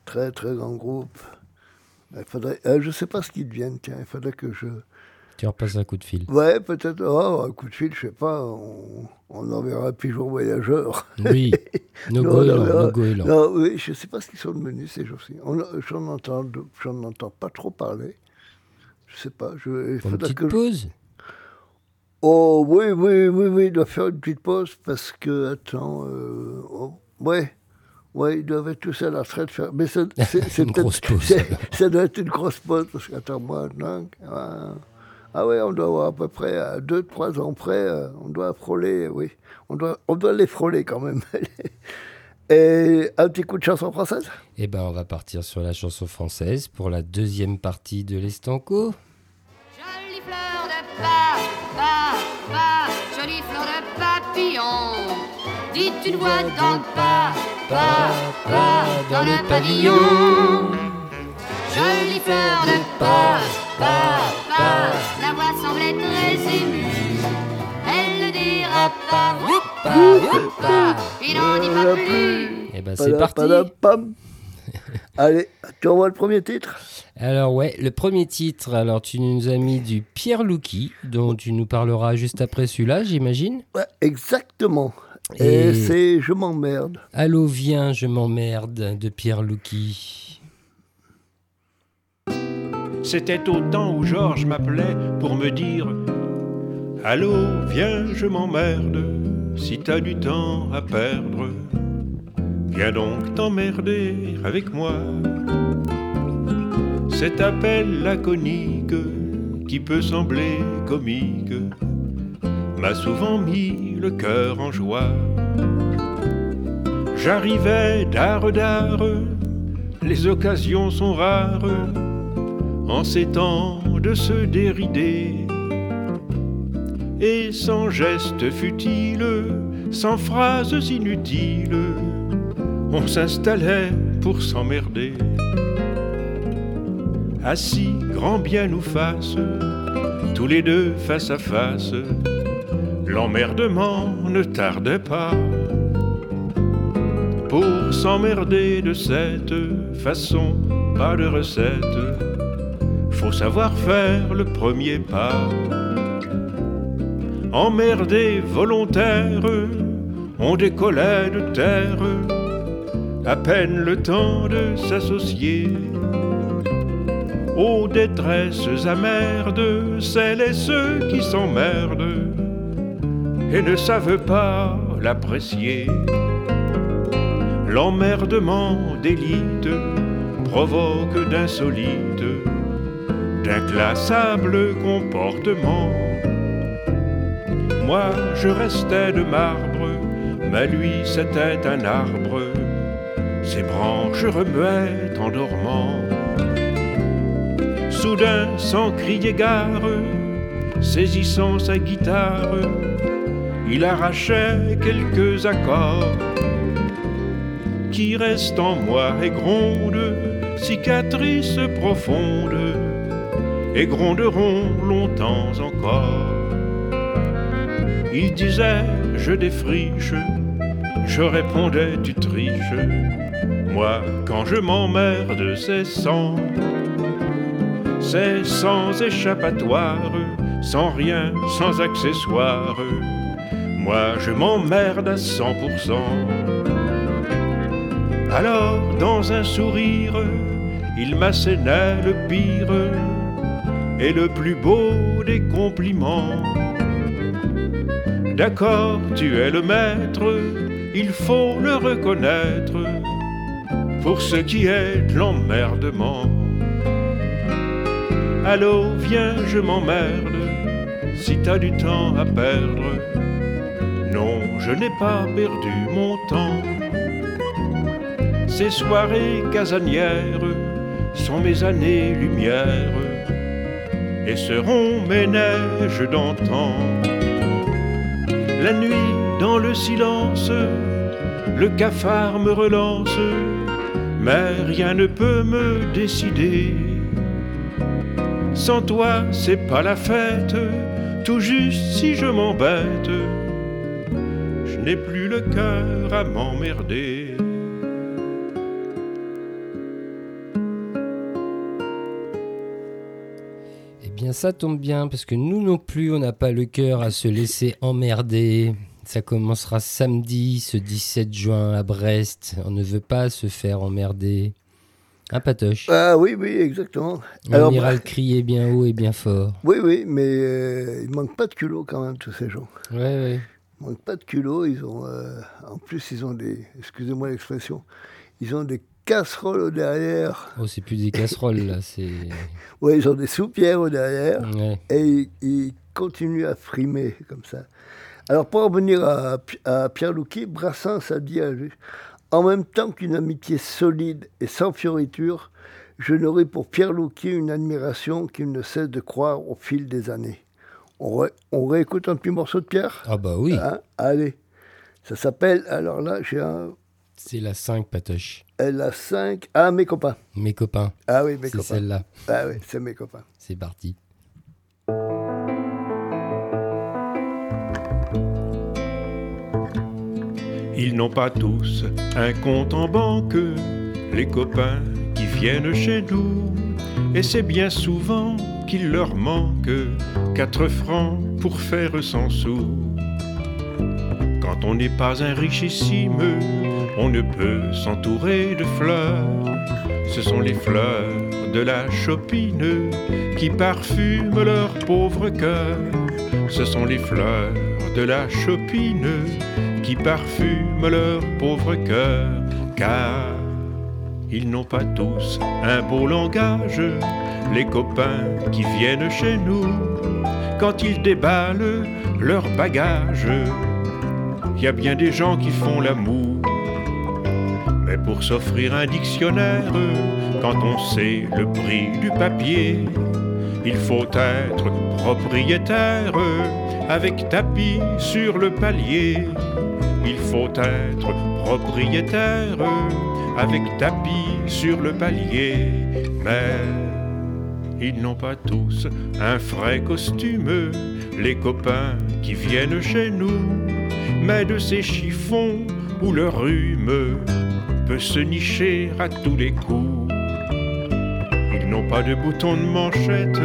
très très grand groupe. Il faudrait, euh, je ne sais pas ce qu'ils deviennent, tiens, il faudrait que je... Tu leur passes un coup de fil. Ouais, peut-être, oh, un coup de fil, je sais pas, on, on enverra pigeon voyageur. Oui. (laughs) No Non, goéland, non, no non. goéland. Non, oui, je ne sais pas ce qu'ils sont devenus ces jours-ci. J'en entends, j'en entends pas trop parler. Je sais pas. Je, une petite que pause? Oh oui, oui, oui, oui, il doit faire une petite pause parce que, attends, euh, oh, ouais, ouais, ils doivent être tous à la retraite. Faire... Mais (laughs) c'est Une grosse pause. (laughs) Ça doit être une grosse pause parce que, attends, moi, non, ah, ah ouais, on doit avoir à peu près à 2-3 ans près, euh, on doit frôler, oui, on doit, on doit les frôler quand même. (laughs) Et un petit coup de chanson française? Eh ben, on va partir sur la chanson française pour la deuxième partie de l'Estanco. Jolie fleur de pas, pas, pas, jolie fleur de papillon. Dites une voix dans le pas, pas, pas, dans le pavillon. Jolie fleur de pas, pas, pas, la voix semblait très émue. Elle ne dira pas, oupa, oupa, il n'en dit pas plus. Eh ben, c'est parti pada, pam. (laughs) Allez, tu envoies le premier titre? Alors ouais, le premier titre, alors tu nous as mis du Pierre Louki, dont tu nous parleras juste après celui-là, j'imagine. Ouais, exactement. Et, Et- c'est Je m'emmerde. Allô, viens, je m'emmerde, de Pierre Louki. C'était au temps où Georges m'appelait pour me dire Allô, viens, je m'emmerde, si t'as du temps à perdre, viens donc t'emmerder avec moi. Cet appel laconique qui peut sembler comique m'a souvent mis le cœur en joie. J'arrivais d'art d'art, les occasions sont rares en ces temps de se dérider. Et sans geste futile, sans phrases inutiles, on s'installait pour s'emmerder. Assis, grand bien nous fasse, tous les deux face à face, l'emmerdement ne tardait pas. Pour s'emmerder de cette façon, pas de recette faut savoir faire le premier pas. Emmerdé volontaire, on décollait de terre, à peine le temps de s'associer. Aux détresses amères de celles et ceux qui s'emmerdent et ne savent pas l'apprécier. L'emmerdement d'élite provoque d'insolites d'inclassable comportement. Moi, je restais de marbre, mais lui, c'était un arbre. Ses branches remuaient en dormant. Soudain, sans crier gare, saisissant sa guitare, il arrachait quelques accords qui restent en moi et grondent, cicatrices profondes et gronderont longtemps encore. Il disait, je défriche, je répondais, tu triches. Moi, quand je m'emmerde, c'est sans, c'est sans échappatoire, sans rien, sans accessoire. Moi, je m'emmerde à cent pour cent. Alors, dans un sourire, il m'assénait le pire et le plus beau des compliments. D'accord, tu es le maître, il faut le reconnaître pour ce qui est de l'emmerdement. Allô, viens, je m'emmerde si t'as du temps à perdre. Non, je n'ai pas perdu mon temps. Ces soirées casanières sont mes années-lumière et seront mes neiges d'antan. La nuit, dans le silence, le cafard me relance, mais rien ne peut me décider. Sans toi, c'est pas la fête, tout juste si je m'embête, je n'ai plus le cœur à m'emmerder. Bien, ça tombe bien parce que nous non plus, on n'a pas le cœur à se laisser emmerder. Ça commencera samedi, ce 17 juin, à Brest. On ne veut pas se faire emmerder. Un patoche? Ah oui, oui, exactement. On Alors, ira bah, le crier bien haut et bien fort. (laughs) oui, oui, mais euh, il manque pas de culot quand même, tous ces gens. Ouais, ouais. Ils manquent pas de culot. Ils ont, euh, en plus, ils ont des, excusez-moi l'expression, ils ont des casseroles au derrière. Oh, c'est plus des casseroles là, c'est. (laughs) Ouais, ils ont des soupières au derrière. Ouais. et il, il continue à frimer comme ça. Alors pour revenir à, à Pierre Louquet, Brassens a dit à lui, en même temps qu'une amitié solide et sans fioriture, je n'aurai pour Pierre Louquet une admiration qu'il ne cesse de croire au fil des années. On, ré- on réécoute un petit morceau de Pierre? Ah bah oui, Hein? Allez. Ça s'appelle, alors là, j'ai un c'est la 5 patoche. LA5. Ah, mes copains. Mes copains, Ah oui, mes c'est copains. celle-là. Ah oui, c'est mes copains. C'est parti. Ils n'ont pas tous un compte en banque, les copains qui viennent chez nous. Et c'est bien souvent qu'il leur manque quatre francs pour faire cent sous. Quand on n'est pas un richissime, on ne peut s'entourer de fleurs. Ce sont les fleurs de la chopine qui parfument leur pauvre cœur. Ce sont les fleurs de la chopine qui parfument leur pauvre cœur, car ils n'ont pas tous un beau langage, les copains qui viennent chez nous, quand ils déballent leurs bagages, il y a bien des gens qui font l'amour. Mais pour s'offrir un dictionnaire, quand on sait le prix du papier, il faut être propriétaire avec tapis sur le palier. Il faut être propriétaire avec tapis sur le palier. Mais ils n'ont pas tous un frais costume, les copains qui viennent chez nous. Mais de ces chiffons où le rhume peut se nicher à tous les coups. Ils n'ont pas de boutons de manchette,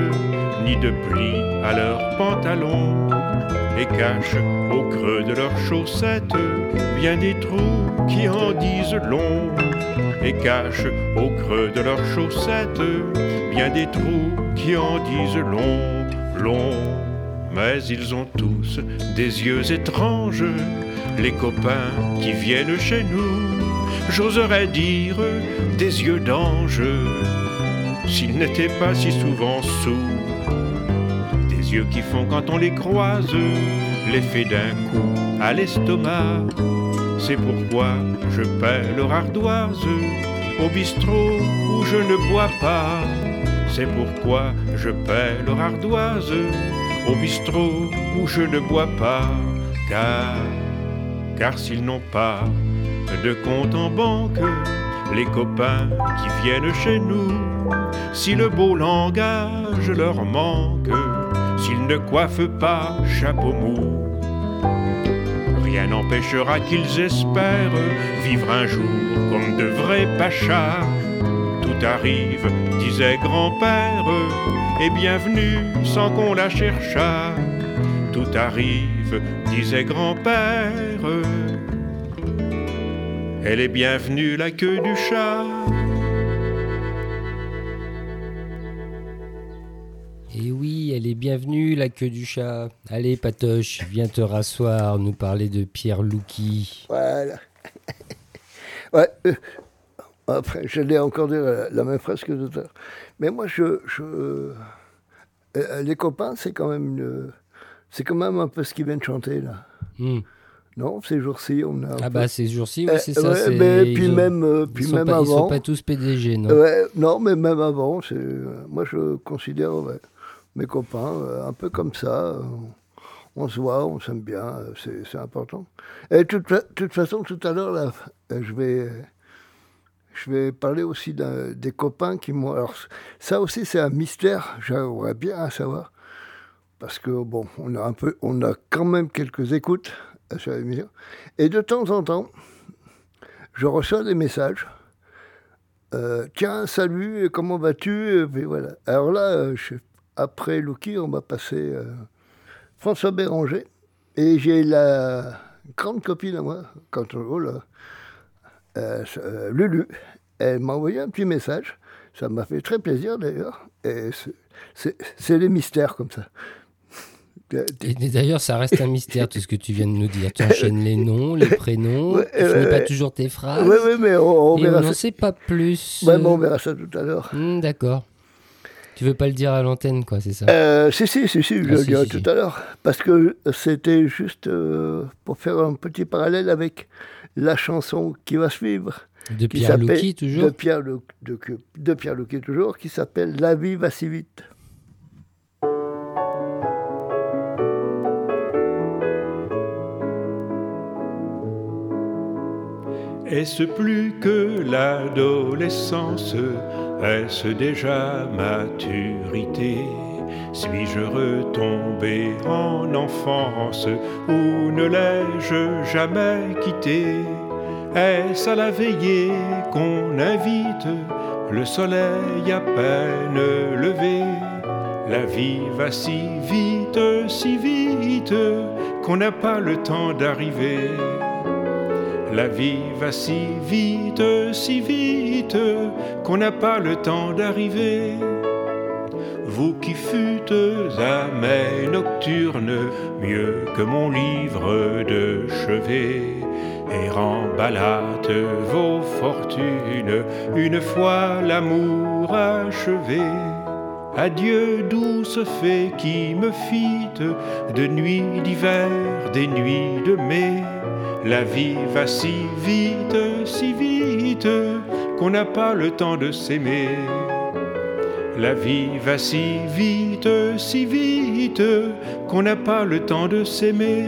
ni de plis à leurs pantalons, et cachent au creux de leurs chaussettes bien des trous qui en disent long, et cachent au creux de leurs chaussettes bien des trous qui en disent long, long. Mais ils ont tous des yeux étranges, les copains qui viennent chez nous, j'oserais dire des yeux d'ange s'ils n'étaient pas si souvent sous. Des yeux qui font quand on les croise l'effet d'un coup à l'estomac. C'est pourquoi je paie leur ardoise au bistrot où je ne bois pas. C'est pourquoi je paie leur ardoise au bistrot où je ne bois pas. Car, s'ils n'ont pas de compte en banque, les copains qui viennent chez nous, si le beau langage leur manque, s'ils ne coiffent pas chapeau mou, rien n'empêchera qu'ils espèrent vivre un jour comme de vrais pachas. Tout arrive, disait grand-père, et bienvenue sans qu'on la cherchât. Tout arrive, disait grand-père. Elle est bienvenue la queue du chat. Et oui, elle est bienvenue, la queue du chat. Allez, Patoche, viens te rasseoir, nous parler de Pierre Louki. Voilà. (laughs) ouais. euh, après, j'allais encore dire la, la même phrase que tout à l'heure. Mais moi, je, je, euh, les copains, c'est quand même une- c'est quand même un peu ce qu'ils viennent chanter là. Hmm. Non, ces jours-ci, on a. Ah peu- bah ces jours-ci, oui, c'est ça. ouais, mais puis ont- même, euh, puis sont même pas, Ils sont avant. pas tous PDG, non? Ouais, non, mais même avant, c'est, moi je considère ouais, mes copains euh, un peu comme ça. On se voit, on s'aime bien, c'est, important. Et de toute, toute façon, tout à l'heure, là, je vais, je vais parler aussi des copains qui m'ont. Alors, ça aussi, c'est un mystère, j'aimerais bien savoir. Parce que, bon, on a, un peu, on a quand même quelques écoutes à cette émission. Et de temps en temps, je reçois des messages. Euh, tiens, salut, comment vas-tu? Et voilà. Alors là, euh, après Lucky, on va passer euh, François Béranger. Et j'ai la grande copine à moi, quand on, oh là, Lulu. Elle m'a envoyé un petit message. Ça m'a fait très plaisir d'ailleurs. Et c'est- les mystères comme ça. Et d'ailleurs, ça reste un mystère tout ce que tu viens de nous dire. Tu enchaînes les noms, les prénoms, Ouais, tu finis ouais, pas toujours tes phrases. Oui, oui, mais on, on et verra on n'en ça. sait pas plus. Ouais, mais on verra ça tout à l'heure. Hmm, D'accord. Tu veux pas le dire à l'antenne, quoi, c'est ça? Euh, si, si, si, si, je Ah, le si, dirai si, tout si. à l'heure. Parce que c'était juste euh, pour faire un petit parallèle avec la chanson qui va suivre. De qui Pierre Louki, toujours De Pierre, Lou- de, de Pierre Louki, toujours, qui s'appelle La vie va si vite. Est-ce plus que l'adolescence? Est-ce déjà maturité? Suis-je retombé en enfance Ou ne l'ai-je jamais quitté? Est-ce à la veillée qu'on invite Le soleil à peine levé? La vie va si vite, si vite Qu'on n'a pas le temps d'arriver. La vie va si vite, si vite, qu'on n'a pas le temps d'arriver. Vous qui fûtes à mes nocturnes, mieux que mon livre de chevet, et remballâtes vos fortunes, une fois l'amour achevé. Adieu douce fée qui me fites de nuits d'hiver, des nuits de mai. La vie va si vite, si vite, qu'on n'a pas le temps de s'aimer. La vie va si vite, si vite, qu'on n'a pas le temps de s'aimer.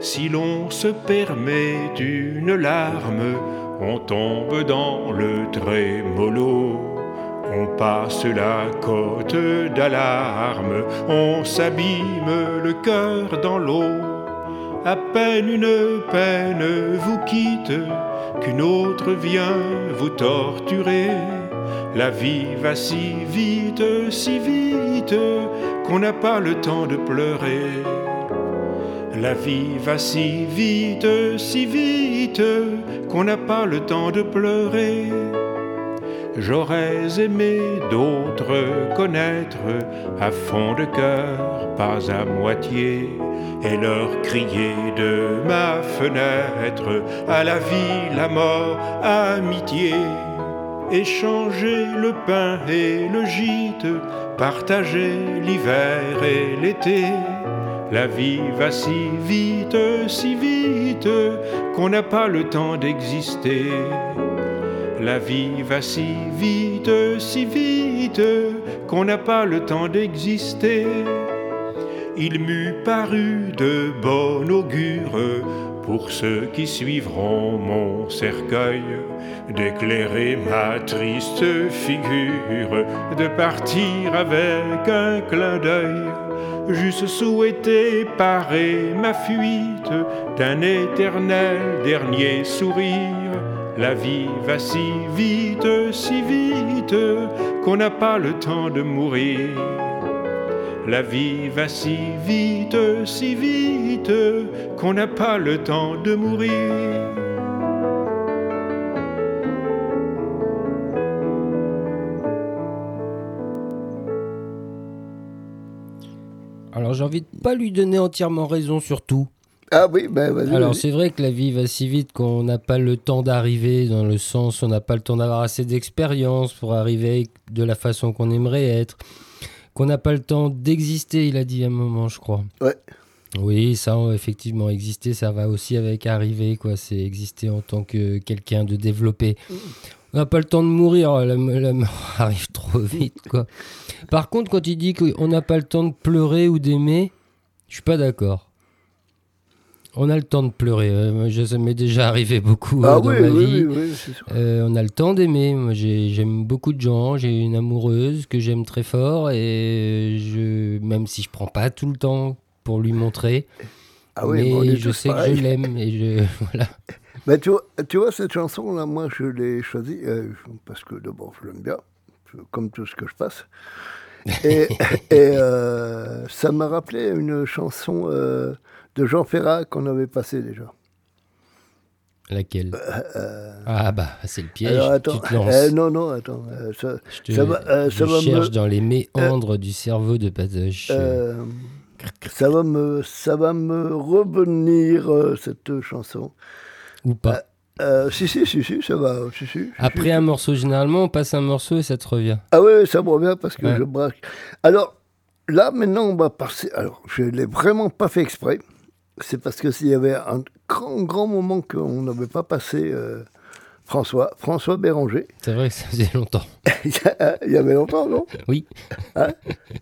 Si l'on se permet une larme, on tombe dans le trémolo. On passe la côte d'alarme, on s'abîme le cœur dans l'eau. À peine une peine vous quitte, qu'une autre vient vous torturer. La vie va si vite, si vite, qu'on n'a pas le temps de pleurer. La vie va si vite, si vite, qu'on n'a pas le temps de pleurer. J'aurais aimé d'autres connaître à fond de cœur, pas à moitié, et leur crier de ma fenêtre à la vie, la mort, amitié. Échanger le pain et le gîte, partager l'hiver et l'été. La vie va si vite, si vite, qu'on n'a pas le temps d'exister. La vie va si vite, si vite, qu'on n'a pas le temps d'exister. Il m'eût paru de bon augure pour ceux qui suivront mon cercueil, d'éclairer ma triste figure, de partir avec un clin d'œil. J'eusse souhaité parer ma fuite d'un éternel dernier sourire. La vie va si vite, si vite, qu'on n'a pas le temps de mourir. La vie va si vite, si vite, qu'on n'a pas le temps de mourir. Alors j'ai envie de pas lui donner entièrement raison sur tout. Ah oui, ben vas-y. Alors c'est vrai que la vie va si vite qu'on n'a pas le temps d'arriver, dans le sens où on n'a pas le temps d'avoir assez d'expérience pour arriver de la façon qu'on aimerait être, Qu'on n'a pas le temps d'exister, il a dit à un moment, je crois. Ouais. Oui, ça, effectivement, exister, ça va aussi avec arriver, quoi. C'est exister en tant que quelqu'un de développé. On n'a pas le temps de mourir, la, la mort (laughs) arrive trop vite, quoi. Par contre, quand il dit qu'on n'a pas le temps de pleurer ou d'aimer, je suis pas d'accord. On a le temps de pleurer. euh, je- ça m'est déjà arrivé beaucoup Ah euh, dans oui, ma oui, vie. oui, oui, sûr. Euh, on a le temps d'aimer. Moi, j'aime beaucoup de gens. J'ai une amoureuse que j'aime très fort et je, même si je prends pas tout le temps pour lui montrer, Ah oui, mais je sais que je l'aime et je (laughs) voilà. Mais tu vois, tu vois, cette chanson-là, moi, je l'ai choisie euh, parce que d'abord, je l'aime bien, comme tout ce que je passe. Et, (laughs) et, euh, ça m'a rappelé une chanson de Jean Ferrat qu'on avait passée déjà. Laquelle? Ah bah c'est le piège. Euh, Alors, attends, tu te lances. euh, non, non, attends. euh, ça, je te- ça va, euh, je ça va me- cherche dans les méandres du cerveau de Patoche. euh, ça, va me, ça va me revenir, euh, cette chanson. Ou pas. Euh, si, si, si, si, ça va. Si, si, Après si. un morceau, généralement, on passe un morceau et ça te revient. Ah oui, oui, ça me revient parce que Ouais. je braque. Alors, là, maintenant, on va passer. Alors, je ne l'ai vraiment pas fait exprès. C'est parce que s'il y avait un grand, grand moment qu'on n'avait pas passé euh, François, François Béranger. C'est vrai que ça faisait longtemps. (laughs) Il y avait longtemps, non? Oui. Hein?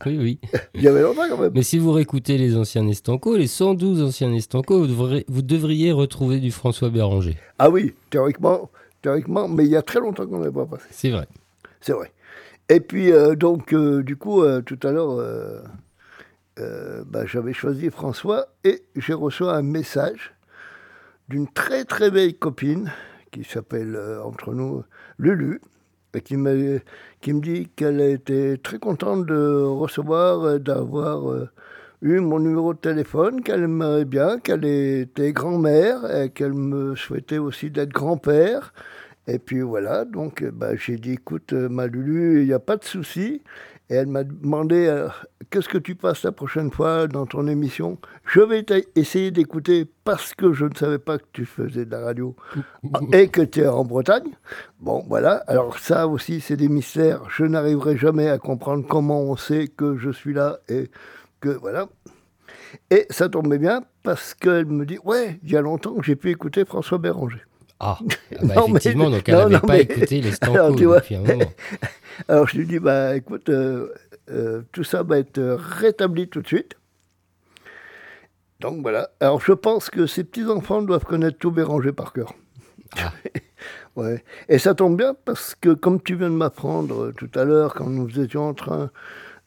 Oui, oui. Il y avait longtemps quand même. Mais si vous réécoutez les anciens Estanco, les 112 anciens Estanco, vous, devrez- vous devriez retrouver du François Béranger. Ah oui, théoriquement, théoriquement, mais il y a très longtemps qu'on n'avait pas passé. C'est vrai. C'est vrai. Et puis, euh, donc, euh, du coup, tout à l'heure, euh, bah, j'avais choisi François et j'ai reçu un message d'une très très belle copine qui s'appelle, euh, entre nous, Lulu, et qui, m'a- qui me dit qu'elle était très contente de recevoir, euh, d'avoir eu mon numéro de téléphone, qu'elle aimerait bien, qu'elle était grand-mère et qu'elle me souhaitait aussi d'être grand-père. Et puis voilà, donc bah, j'ai dit, écoute, ma Lulu, il n'y a pas de souci. Et elle m'a demandé, euh, qu'est-ce que tu passes la prochaine fois dans ton émission? Je vais essayer d'écouter parce que je ne savais pas que tu faisais de la radio (laughs) et que tu es en Bretagne. Bon, voilà. Alors ça aussi, c'est des mystères. Je n'arriverai jamais à comprendre comment on sait que je suis là et que voilà. Et ça tombait bien parce qu'elle me dit, ouais, il y a longtemps que j'ai pu écouter François Béranger. Ah, (laughs) ah bah, Non, mais- effectivement, donc elle n'avait pas mais- écouté les (laughs) Alors, Stanco tu vois. depuis un moment. (laughs) Alors je lui dis, bah écoute, euh, euh, tout ça va être rétabli tout de suite. Donc voilà. Alors je pense que ces petits-enfants doivent connaître tout Béranger par cœur. Ah. ouais. Et ça tombe bien parce que comme tu viens de m'apprendre euh, tout à l'heure, quand nous étions en train,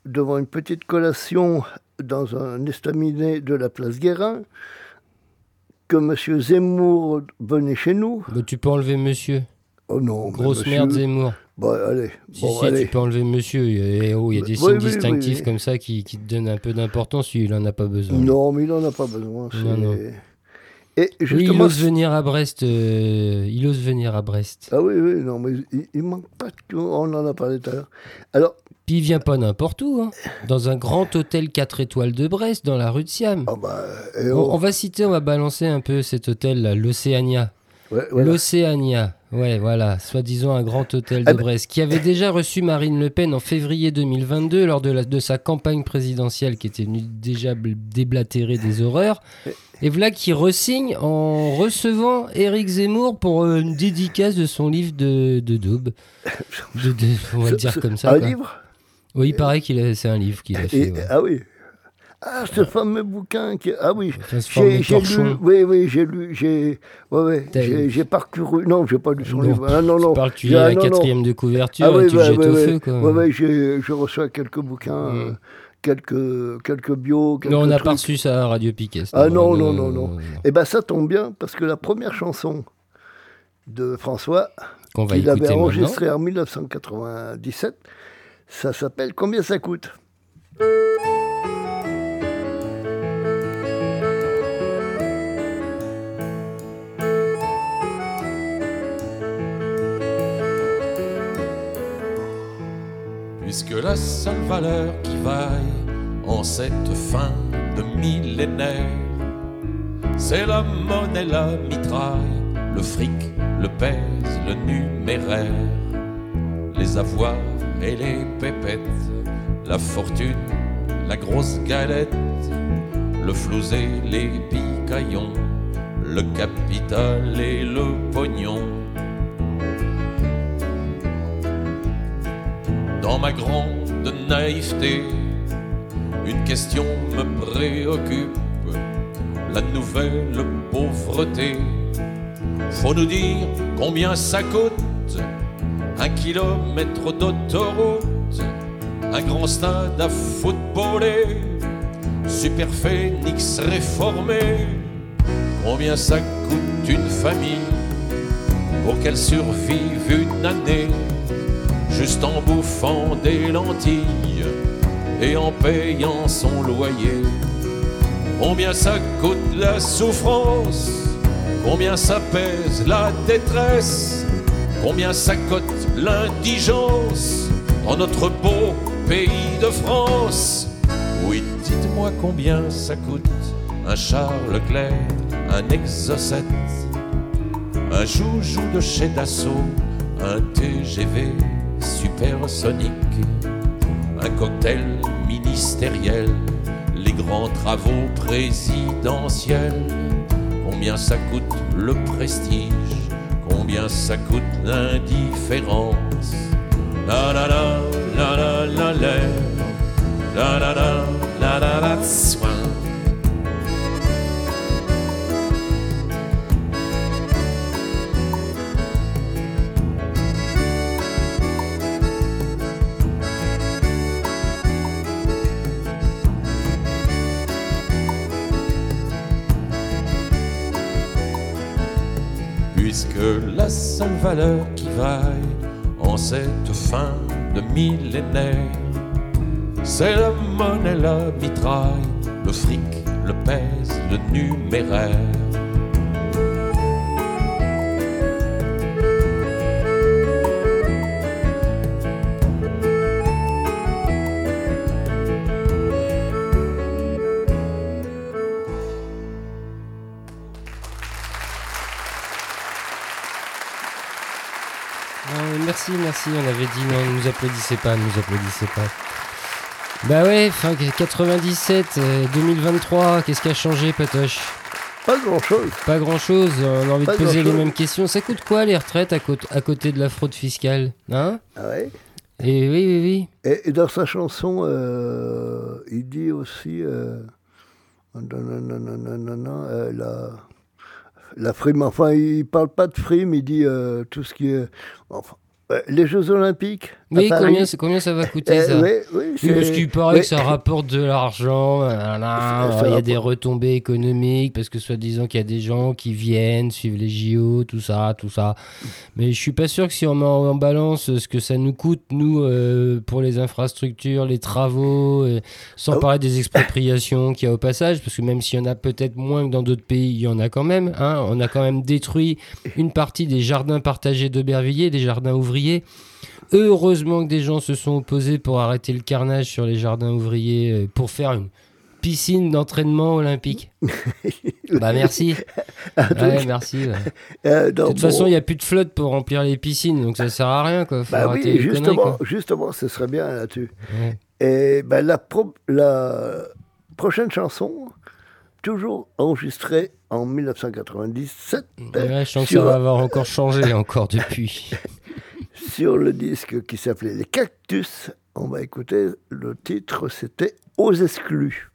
devant une petite collation dans un estaminet de la place Guérin, que M. Zemmour venait chez nous. Bah, tu peux enlever monsieur. Oh non, mais Grosse monsieur- merde Zemmour. Bon, allez. Si, bon, si, allez. tu peux enlever monsieur. Et, oh, il y a des Oui, signes oui, distinctifs oui. comme ça qui, qui te donnent un peu d'importance. Il en a pas besoin. Non, mais il n'en a pas besoin. Non, non. Et Oui, il justement. ose venir à Brest. euh, il ose venir à Brest. ah oui, oui, non, mais il, il manque pas de. On en a parlé tout à l'heure. Alors, Puis il vient pas n'importe où. hein. Dans un grand hôtel 4 étoiles de Brest, dans la rue de Siam. ah bah. On, oh, on va citer, on va balancer un peu cet hôtel là, l'Océania. ouais, voilà. L'Océania, ouais, voilà, soi-disant un grand hôtel de Ah ben- Brest, qui avait déjà reçu Marine Le Pen en février 2022 lors de, la- de sa campagne présidentielle, qui était venue déjà bl- déblatérer des horreurs. Et voilà qui resigne en recevant Éric Zemmour pour euh, une dédicace de son livre de, de daube. (laughs) De- de- on va le dire comme ça. Un quoi. livre? Oui, il paraît a, c'est un livre qu'il a fait. Et- ouais. Ah oui. Ah, ce fameux bouquin qui. Ah oui. J'ai lu. Oui, oui, j'ai lu. J'ai. Ouais, J'ai parcouru. Non, j'ai pas lu son livre. Ah non, non. Tu ah, la non, non. quatrième de couverture Ah et oui, tu bah, le jettes au feu. Quoi. Ouais, j'ai- je reçois quelques bouquins, Mm. euh, quelques, quelques. Quelques non, on n'a pas reçu ça à Radio Piquet. Ah non, non, non, non. Eh ben ça tombe bien parce que la première chanson de François, qu'il avait enregistrée en 1997, ça s'appelle Combien ça coûte puisque la seule valeur qui vaille en cette fin de millénaire, c'est la monnaie, la mitraille, le fric, le pèse, le numéraire, les avoirs et les pépettes, la fortune, la grosse galette, le flousé, les picaillons, le capital et le pognon. Dans ma grande naïveté, une question me préoccupe, la nouvelle pauvreté. Faut nous dire combien ça coûte, un kilomètre d'autoroute, un grand stade à footballer, super phénix réformé. Combien ça coûte une famille pour qu'elle survive une année, juste en bouffant des lentilles et en payant son loyer? Combien ça coûte la souffrance? Combien ça pèse la détresse? Combien ça coûte l'indigence dans notre beau pays de France? Oui, dites-moi combien ça coûte un Charles Leclerc, un Exocet, un joujou de chez Dassault, un TGV supersonique, un cocktail ministériel, les grands travaux présidentiels. Combien ça coûte le prestige Ça coûte l'indifférence. La la la la la la la la la la la la la valeur qui vaille en cette fin de millénaire, c'est la monnaie, la mitraille, le fric, le pèse, le numéraire. Merci. On avait dit non, ne nous applaudissez pas, ne nous applaudissez pas. Bah ouais, fin 97, euh, 2023, qu'est-ce qui a changé, Patoche? Pas grand-chose. Pas grand chose, on a envie Pas de poser les grand-chose. mêmes questions. Ça coûte quoi les retraites à, côté- à côté de la fraude fiscale? Hein? Ah ouais Et oui, oui, oui. Et, et dans sa chanson, euh, il dit aussi euh, non, non, non, non, non, non, non, euh, la, la frime. Enfin, il parle pas de frime, il dit euh, tout ce qui est. enfin, euh, les Jeux Olympiques. Oui, combien, ça va coûter Eh, ça oui, oui, parce qu'il paraît oui. que ça rapporte de l'argent, ça il y a des retombées économiques, parce que soi-disant qu'il y a des gens qui viennent, suivent les JO, tout ça, tout ça. Mais je suis pas sûr que si on met en, balance ce que ça nous coûte, nous, euh, pour les infrastructures, les travaux, euh, sans Ah parler des expropriations qu'il y a au passage, parce que même s'il y en a peut-être moins que dans d'autres pays, il y en a quand même. hein. on a quand même détruit une partie des jardins partagés d'Aubervilliers, des jardins ouvriers. Heureusement que des gens se sont opposés pour arrêter le carnage sur les jardins ouvriers, euh, pour faire une piscine d'entraînement olympique. (laughs) bah merci. Ouais, merci. ouais. (laughs) Euh, De toute bon, façon, il n'y a plus de flotte pour remplir les piscines, donc ça sert à rien. Quoi. Faut bah oui, justement, quoi. justement, ce serait bien là-dessus. Ouais. Et ben, la, pro- la prochaine chanson, toujours enregistrée en 1997, Ouais, je sens que ça va avoir encore changé encore depuis. (laughs) sur le disque qui s'appelait Les Cactus. On va écouter le titre, c'était Aux exclus.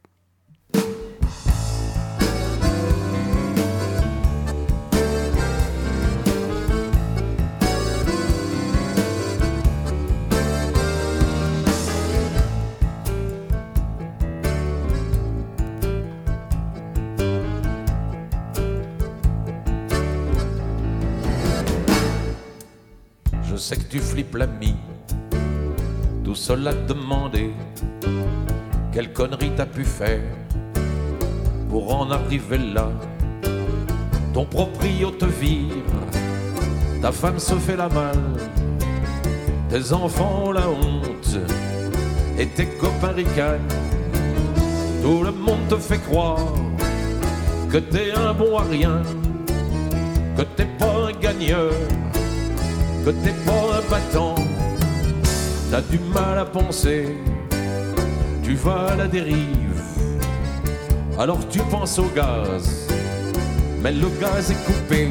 Sais que tu flippes l'ami, tout seul à te demander quelle connerie t'as pu faire pour en arriver là. Ton proprio te vire, ta femme se fait la malle, tes enfants ont la honte et tes copains ricanent. Tout le monde te fait croire que t'es un bon à rien, que t'es pas un gagneur que t'es pas un battant, t'as du mal à penser tu vas à la dérive. Alors tu penses au gaz, mais le gaz est coupé.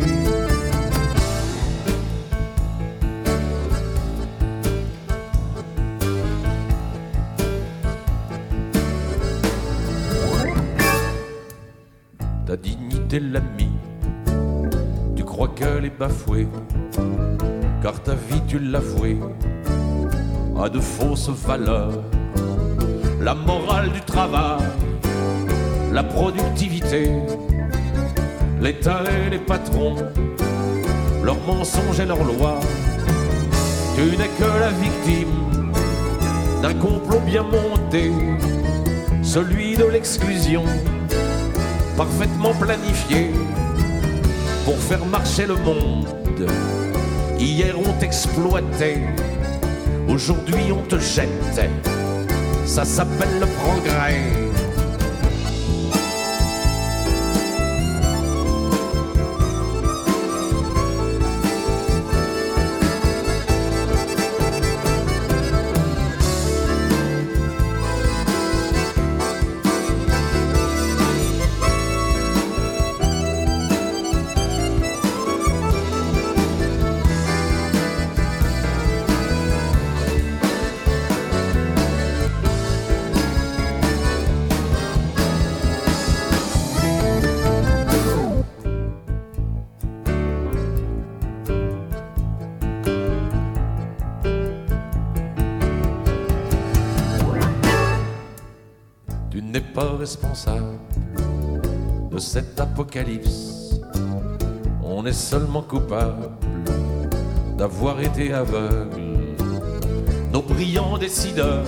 Ta dignité l'ami, tu crois qu'elle est bafouée, car ta vie tu l'as vouée à de fausses valeurs. La morale du travail, la productivité, l'État et les patrons, leurs mensonges et leurs lois. Tu n'es que la victime d'un complot bien monté, celui de l'exclusion, parfaitement planifié pour faire marcher le monde. Hier on t'exploitait, aujourd'hui on te jette. Ça s'appelle le progrès. Responsable de cet apocalypse. On est seulement coupable d'avoir été aveugle. Nos brillants décideurs,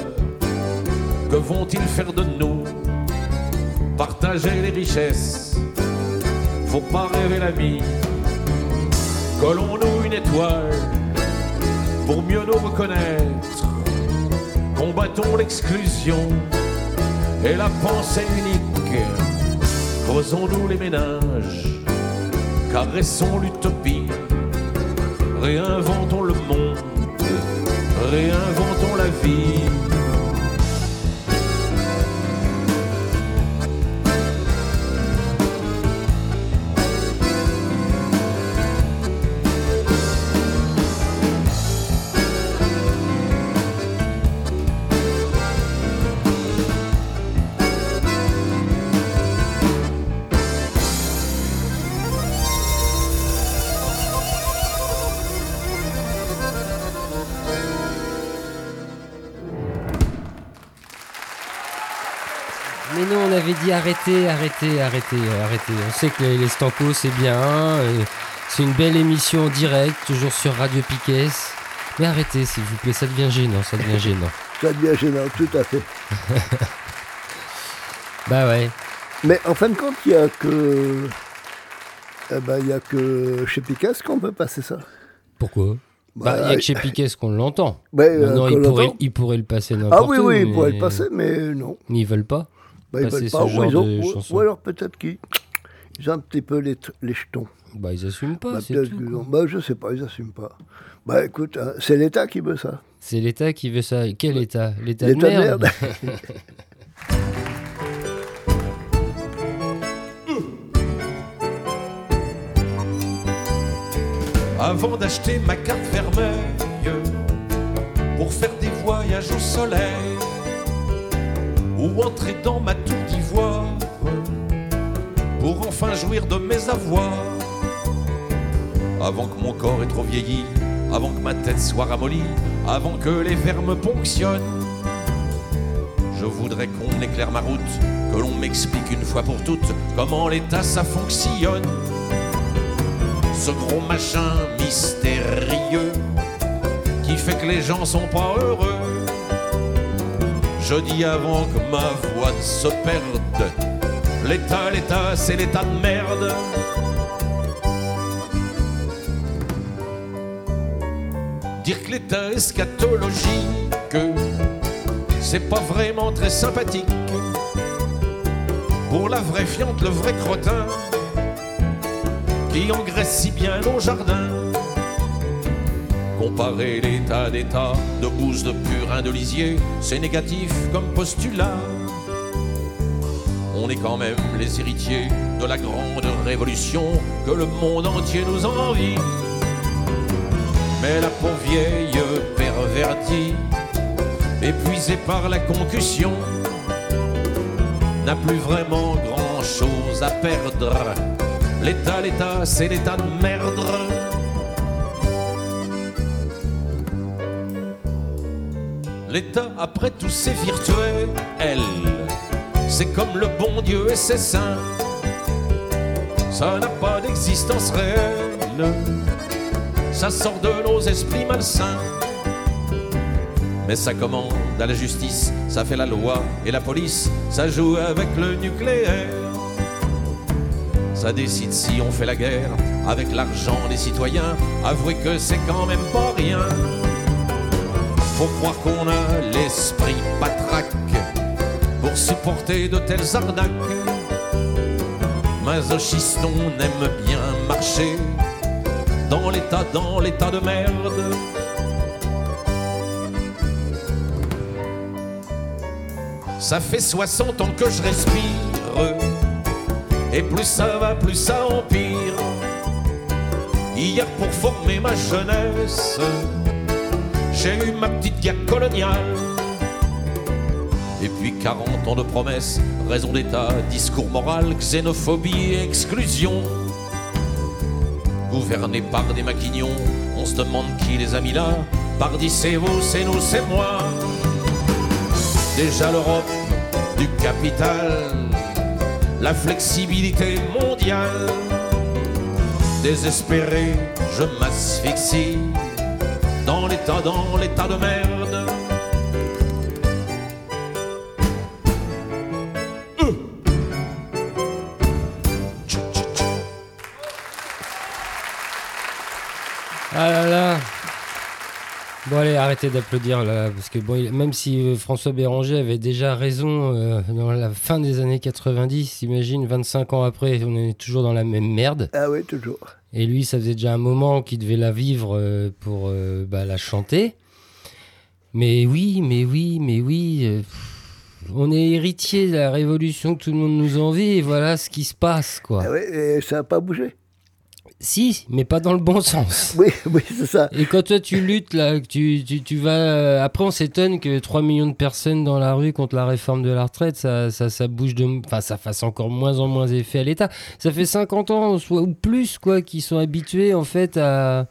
que vont-ils faire de nous? Partager les richesses, faut pas rêver la vie. Collons-nous une étoile pour mieux nous reconnaître. Combattons l'exclusion et la pensée unique. Creusons-nous les ménages, caressons l'utopie, réinventons le monde, réinventons la vie. Dit arrêtez, arrêtez, arrêtez, euh, arrêtez. On sait que les, Stankos, c'est bien. euh, c'est une belle émission en direct, toujours sur Radio Piquet. Mais arrêtez, s'il vous plaît, ça devient gênant, ça devient gênant. (laughs) Ça devient gênant, tout à fait. (laughs) Bah ouais. Mais en fin de compte, il n'y a que. eh ben, il a que chez Picasso qu'on peut passer ça. Pourquoi? Bah, il y a que chez euh, Piquet qu'on l'entend. Ouais, euh, pourraient, l'entend. ils pourraient le passer n'importe Ah oui, où. oui, ils pourraient mais- le passer, mais non. ils veulent pas. Bah, ils passer veulent ce pas, ou, genre ils ont- de ou- alors peut-être qu'ils ils ont un petit peu les, les jetons. Bah, ils assument pas, Bah, c'est tout, bah, je sais pas, ils n'assument pas. Bah écoute, hein, c'est l'État qui veut ça. C'est l'État qui veut ça. Quel État? L'État de L'État de merde. merde. (laughs) avant d'acheter ma carte vermeille pour faire des voyages au soleil ou entrer dans ma tour d'ivoire pour enfin jouir de mes avoirs avant que mon corps ait trop vieilli avant que ma tête soit ramollie avant que les vers me ponctionnent je voudrais qu'on éclaire ma route que l'on m'explique une fois pour toutes comment l'état ça fonctionne ce gros machin mystérieux qui fait que les gens sont pas heureux. Je dis avant que ma voix ne se perde, l'état, l'état, c'est l'état de merde. Dire que l'état eschatologique, c'est pas vraiment très sympathique. Pour la vraie fiante, le vrai crottin, qui engraisse si bien nos jardins. Comparer l'état d'état de bouse, de purin, de lisier, c'est négatif comme postulat. On est quand même les héritiers de la grande révolution que le monde entier nous envie. Mais la pauvre vieille pervertie, épuisée par la concussion, n'a plus vraiment grand chose à perdre. L'état, l'état, c'est l'état de merde. L'état, après tout, c'est virtuel. C'est comme le bon Dieu et ses saints. Ça n'a pas d'existence réelle. Ça sort de nos esprits malsains. Mais ça commande à la justice, ça fait la loi et la police, ça joue avec le nucléaire. Ça décide si on fait la guerre avec l'argent des citoyens. Avouez que c'est quand même pas rien. Faut croire qu'on a l'esprit patraque pour supporter de telles arnaques. Masochiste, on aime bien marcher dans l'état, dans l'état de merde. Ça fait 60 ans que je respire. Et plus ça va, plus ça empire. Hier, pour former ma jeunesse, j'ai eu ma petite guerre coloniale. Et puis 40 ans de promesses, raison d'état, discours moral, xénophobie et exclusion. Gouverné par des maquignons, on se demande qui les a mis là. Pardi, c'est vous, c'est nous, c'est moi. Déjà l'Europe du capital, la flexibilité mondiale. Désespéré, je m'asphyxie dans l'état, dans l'état de merde. Euh. Ah là là Bon allez, arrêtez d'applaudir là, parce que bon, il- même si euh, François Béranger avait déjà raison euh, dans la fin des années 90, imagine 25 ans après, on est toujours dans la même merde. Ah oui, toujours. Et lui, ça faisait déjà un moment qu'il devait la vivre euh, pour euh, bah, la chanter. Mais oui, mais oui, mais oui. euh, on est héritier de la révolution que tout le monde nous envie, et voilà ce qui se passe, quoi. Ah ça n'a pas bougé? Si, mais pas dans le bon sens. (laughs) Oui, oui, c'est ça. Et quand toi tu luttes là, tu, tu, tu vas. euh, Après, on s'étonne que 3 millions de personnes dans la rue contre la réforme de la retraite, ça, ça, ça bouge de. Enfin, ça fasse encore moins en moins effet à l'État. Ça fait 50 ans, soit, ou plus, quoi, qui sont habitués en fait à.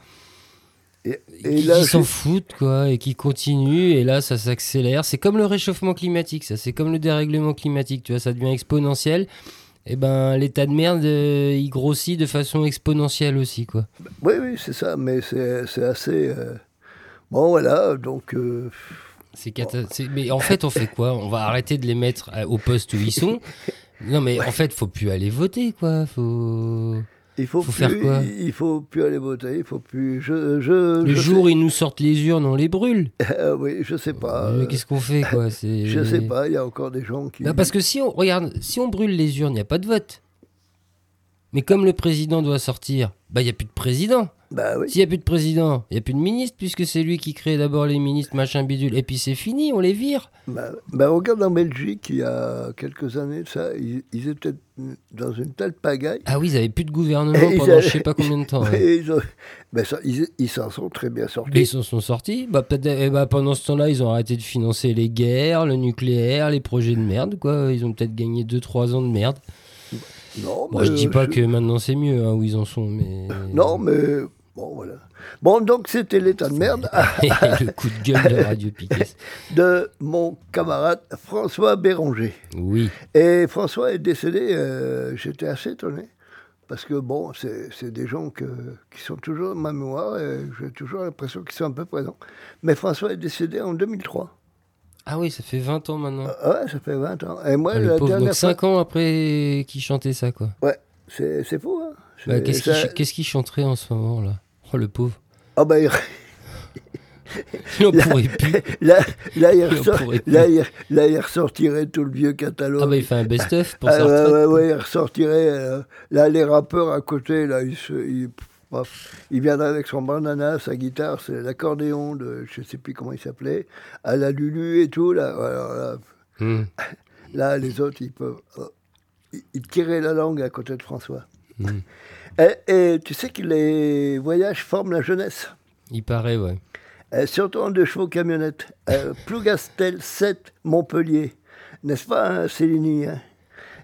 Et, et qui, s'en foutent, quoi, et qui continuent, et là, ça s'accélère. C'est comme le réchauffement climatique, ça, c'est comme le dérèglement climatique, tu vois, ça devient exponentiel. Et ben, l'état de merde, euh, il grossit de façon exponentielle aussi, quoi. oui, oui, c'est ça, mais c'est c'est assez. euh, Bon, voilà, donc. euh, C'est cata- Mais en fait, on fait quoi? On va arrêter de les mettre à- au poste où ils sont? Non, mais (laughs) en fait, faut plus aller voter, quoi. Faut... il faut, Faut plus, faire quoi il, faut plus aller voter, il faut plus. Je, je, Le je jour où ils nous sortent les urnes, on les brûle. sais- (laughs) Ah oui, je sais pas. Mais Qu'est-ce qu'on fait, quoi (laughs) C'est- Je sais pas, il y a encore des gens qui. Parce que si on regarde, si on brûle les urnes, il n'y a pas de vote. Mais comme le président doit sortir, bah il n'y a plus de président. Bah oui. S'il n'y a plus de président, il n'y a plus de ministre, puisque c'est lui qui crée d'abord les ministres, machin bidule. Et puis c'est fini, on les vire. Bah, bah, regarde en Belgique, il y a quelques années ça, ils, ils étaient dans une telle pagaille. Ah oui, ils n'avaient plus de gouvernement Et pendant avaient- je sais pas combien de temps. (laughs) ouais. Ils ont- bah, ça, ils ils s'en sont très bien sortis. Mais ils s'en sont sortis. Bah, peut-être, eh bah, pendant ce temps-là, ils ont arrêté de financer les guerres, le nucléaire, les projets de merde. Quoi. Ils ont peut-être gagné 2-3 ans de merde. Non, Bon, mais, je dis euh, pas je- que maintenant c'est mieux hein, où ils en sont, mais. Non, mais bon, voilà. Bon, donc c'était l'état de merde (laughs) le coup de gueule de Radio Piquet. (laughs) de mon camarade François Béranger. Oui. Et François est décédé, euh, j'étais assez étonné. Parce que bon, c'est des gens que, qui sont toujours dans ma mémoire et j'ai toujours l'impression qu'ils sont un peu présents. Mais François est décédé en 2003. Ah oui, ça fait 20 ans maintenant. Ah ouais, ça fait 20 ans. Et moi, Ah, le la pauvre, dernière donc fois... 5 ans après qu'il chantait ça, quoi. Ouais, c'est fou, hein. Bah, Qu'est-ce qu'il ch- qu'est-ce qu'il chanterait en ce moment, là? Oh, le pauvre. Ah bah, il... (laughs) là. Là, il, ressortirait tout le vieux catalogue. Ah bah, il fait un best-of pour ah. Ouais, il ressortirait. Euh, là, les rappeurs à côté, là, ils se... Il viendrait avec son bandana, sa guitare, c'est l'accordéon de je sais plus comment il s'appelait, à la Lulu et tout. Là, hmm. là, les autres, ils peuvent. Euh, ils tiraient la langue à côté de François. Hmm. Et, tu sais que les voyages forment la jeunesse. Il paraît, ouais. Surtout en deux chevaux camionnettes. Euh, (laughs) Plougastel 7, Montpellier. N'est-ce pas, hein, Céline?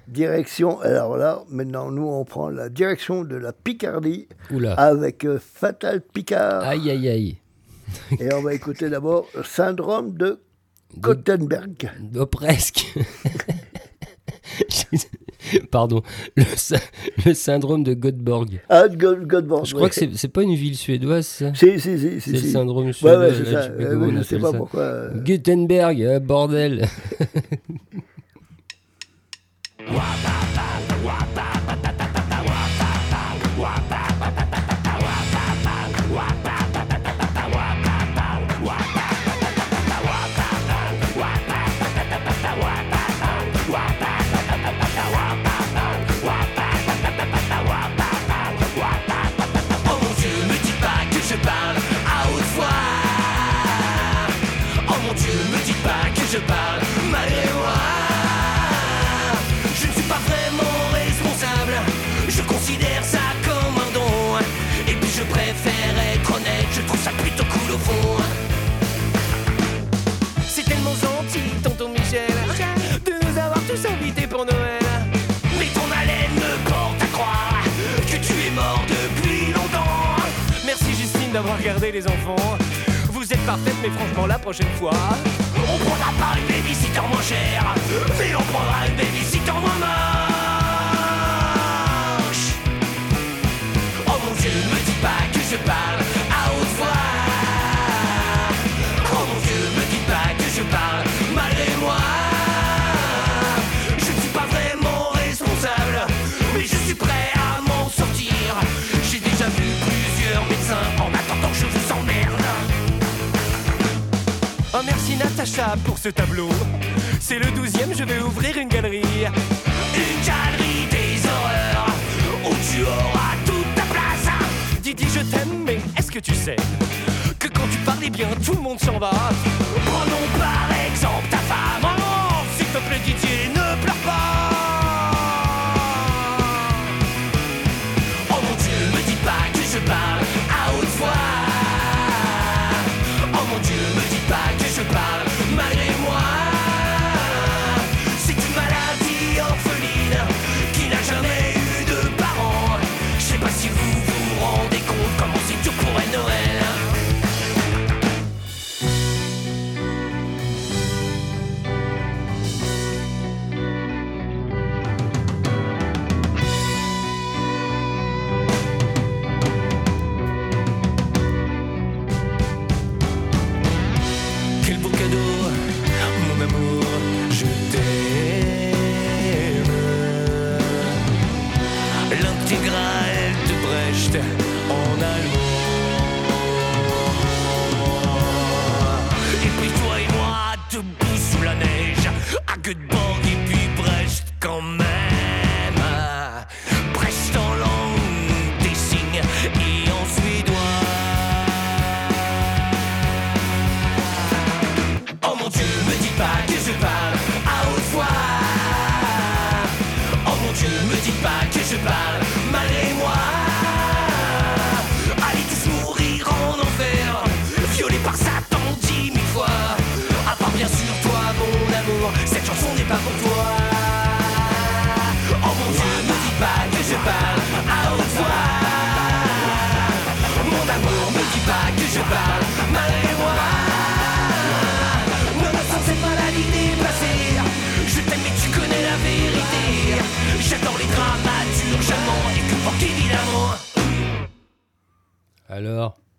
Direction, alors là, maintenant, nous, on prend la direction de la Picardie Oula. avec euh, Fatal Picard. Aïe, aïe, aïe. Et on va écouter d'abord Syndrome de Gutenberg. De, de presque. (laughs) (laughs) (laughs) Pardon, le, syndrome de Göteborg. Ah, Göteborg. Je crois que c'est pas une ville suédoise, ça. Si, si, si. C'est le syndrome suédois. Ouais, ça. Je sais, pas, euh, je sais pas pourquoi. Euh. Gutenberg, euh, bordel. (laughs)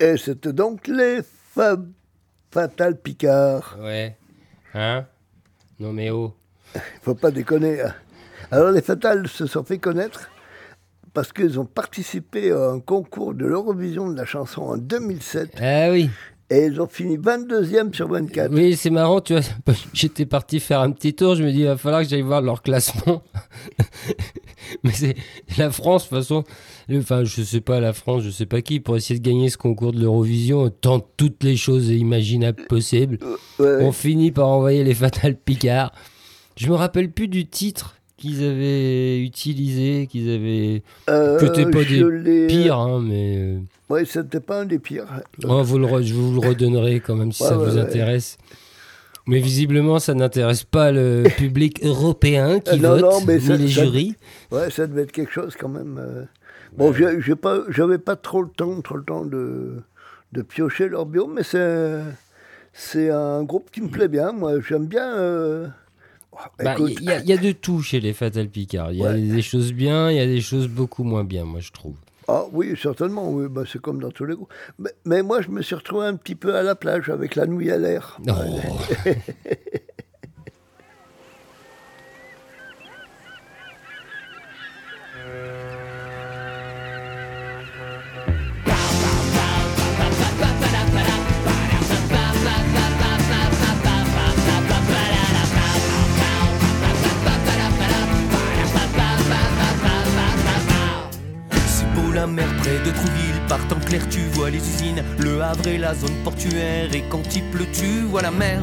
Et c'était donc les Fatal Picard. Ouais. Hein? Non Il oh. Faut pas déconner. Hein. Alors les Fatales se sont fait connaître parce qu'ils ont participé à un concours de l'Eurovision de la chanson en 2007. Ah oui. Et ils ont fini 22e sur 24. Oui, c'est marrant, tu vois. (laughs) J'étais parti faire un petit tour, je me dis, il va falloir que j'aille voir leur classement. (laughs) (laughs) mais c'est la France, de toute façon, enfin, je sais pas, la France, je sais pas qui, pour essayer de gagner ce concours de l'Eurovision, tente toutes les choses imaginables possibles. Euh, ouais. On finit par envoyer les Fatal Picard. Je me rappelle plus du titre qu'ils avaient utilisé, qu'ils avaient. Euh, Peut-être pas des euh, pires, hein, mais. Euh, ouais, c'était pas un des pires. Oh. Je vous le redonnerai quand même si ça vous intéresse. Mais visiblement, ça n'intéresse pas le (laughs) public européen qui Euh, non, vote, non, mais ni ça- les ça- jurys. Ouais, ça devait être quelque chose quand même. euh. Bon, j'ai j'ai pas, j'avais pas trop le temps, trop le temps de, de piocher leur bio, mais c'est, c'est un groupe qui me plaît bien. Moi, j'aime bien. euh, Bah, Il y, a- il y a de tout chez les Fatal Picard. Il y a Ouais. des choses bien, il y a des choses beaucoup moins bien, moi je trouve. Ah oui, certainement, oui, bah, c'est comme dans tous les groupes. Mais, mais moi, je me suis retrouvé un petit peu à la plage avec la nouille à l'air. Oh. (laughs) la mer près de Trouville, partant clair tu vois les usines, le Havre et la zone portuaire, et quand il pleut tu vois la mer.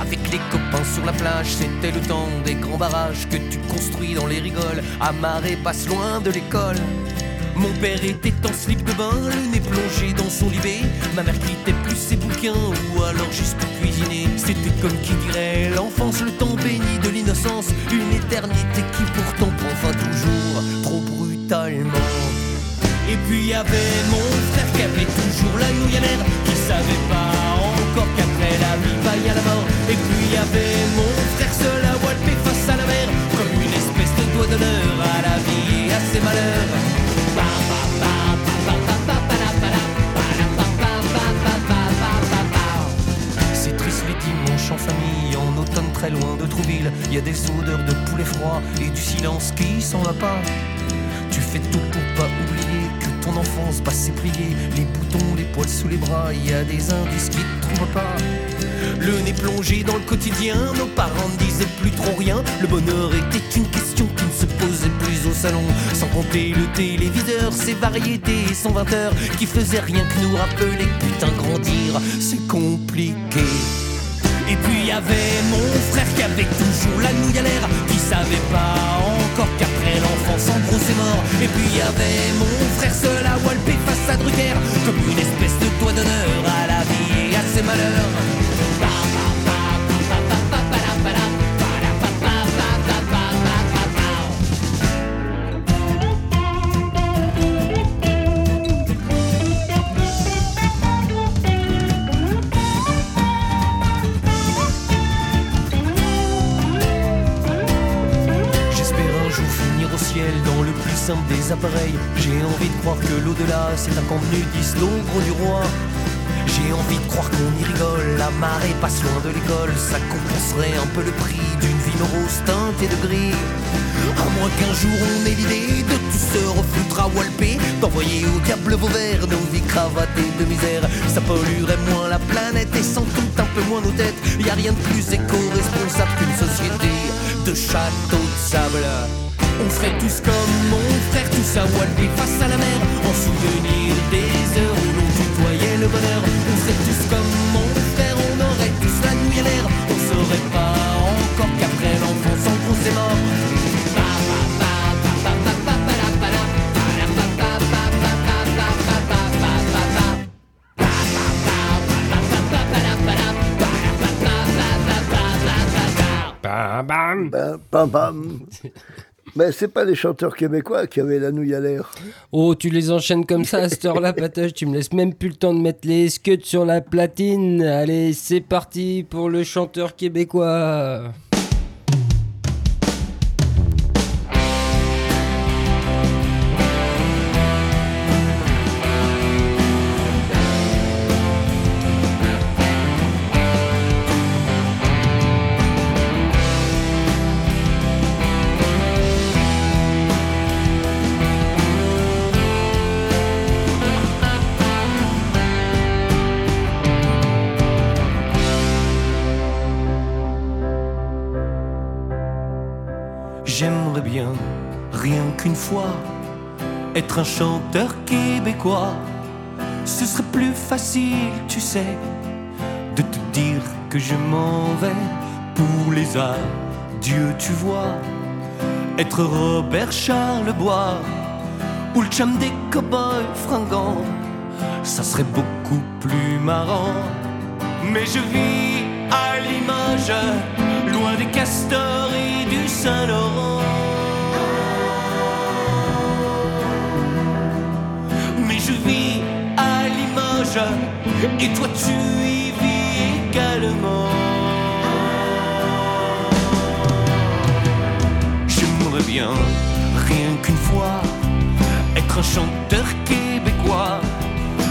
Avec les copains sur la plage, c'était le temps des grands barrages que tu construis dans les rigoles, à marée passe loin de l'école. Mon père était en slip de bain, le nez plongé dans son libé. Ma mère quittait plus ses bouquins ou alors juste pour cuisiner. C'était comme qui dirait l'enfance, le temps béni de l'innocence. Une éternité qui pourtant prend fin toujours trop brutalement. Et puis y avait mon frère qui avait toujours la nouille à l'air, qui savait pas encore qu'après la vie, bah y a la mort. Et puis y avait mon frère seul à walper face à la mer, comme une espèce de doigt d'honneur à la vie et à ses malheurs. C'est triste les dimanches en famille, en automne très loin de Trouville. Y a des odeurs de poulet froid et du silence qui s'en va pas. Tu fais tout pour enfance passait pliée. Les boutons, les poils sous les bras, y a des indices qui te trouvent pas. Le nez plongé dans le quotidien, nos parents ne disaient plus trop rien. Le bonheur était une question qui ne se posait plus au salon. Sans compter le téléviseur, ses variétés et son 20 heures qui faisaient rien que nous rappeler putain grandir, c'est compliqué. Et puis y avait mon frère qui avait toujours la nouille à l'air, qui savait pas encore qu'après l'enfance en gros c'est mort. Et puis y avait mon frère seul à walper face à Drucker, comme une espèce de doigt d'honneur à la vie et à ses malheurs. Des appareils. J'ai envie de croire que l'au-delà c'est un contenu disent l'ombre du roi. J'ai envie de croire qu'on y rigole, la marée passe loin de l'école, ça compenserait un peu le prix d'une vie rose teintée de gris. À moins qu'un jour on ait l'idée de tout se refoutre à Walpé, d'envoyer au diable vos verres, nos vies cravatées de misère. Ça polluerait moins la planète et sans doute un peu moins nos têtes. Y a rien de plus éco-responsable qu'une société de châteaux de sable. On ferait tous comme mon frère, tous à Walpé face à la mer, en souvenir des heures où l'on tutoyait le bonheur. On ferait tous comme mon frère, on aurait tous la nuit à l'air. On saurait pas encore qu'après l'enfance en gros c'est mort. Bam, bam. (laughs) Mais c'est pas les chanteurs québécois qui avaient la nouille à l'air. Oh, tu les enchaînes comme ça à cette heure-là, (laughs) Patoche. Tu me laisses même plus le temps de mettre les scuds sur la platine. Allez, c'est parti pour le chanteur québécois. Chanteur québécois, ce serait plus facile, tu sais, de te dire que je m'en vais pour les adieux, tu vois. Être Robert Charlebois ou le chum des cow-boys fringants, ça serait beaucoup plus marrant. Mais je vis à Limoges, loin des castors du Saint-Laurent. Et toi tu y vis également. J'aimerais bien, rien qu'une fois, être un chanteur québécois.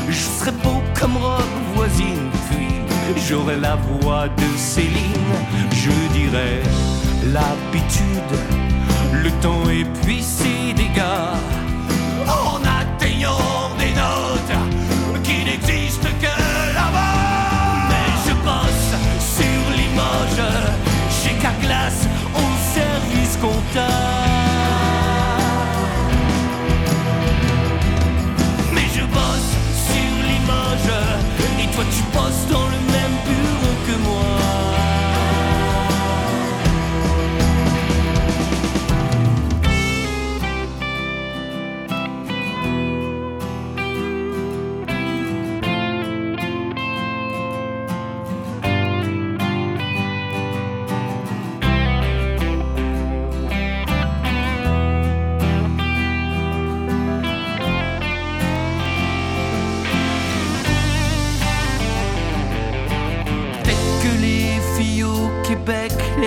Je serais beau comme robe voisine, puis j'aurais la voix de Céline. Je dirais l'habitude, le temps et puis ses dégâts. Mais je bosse sur Limoges Et toi tu bosses dans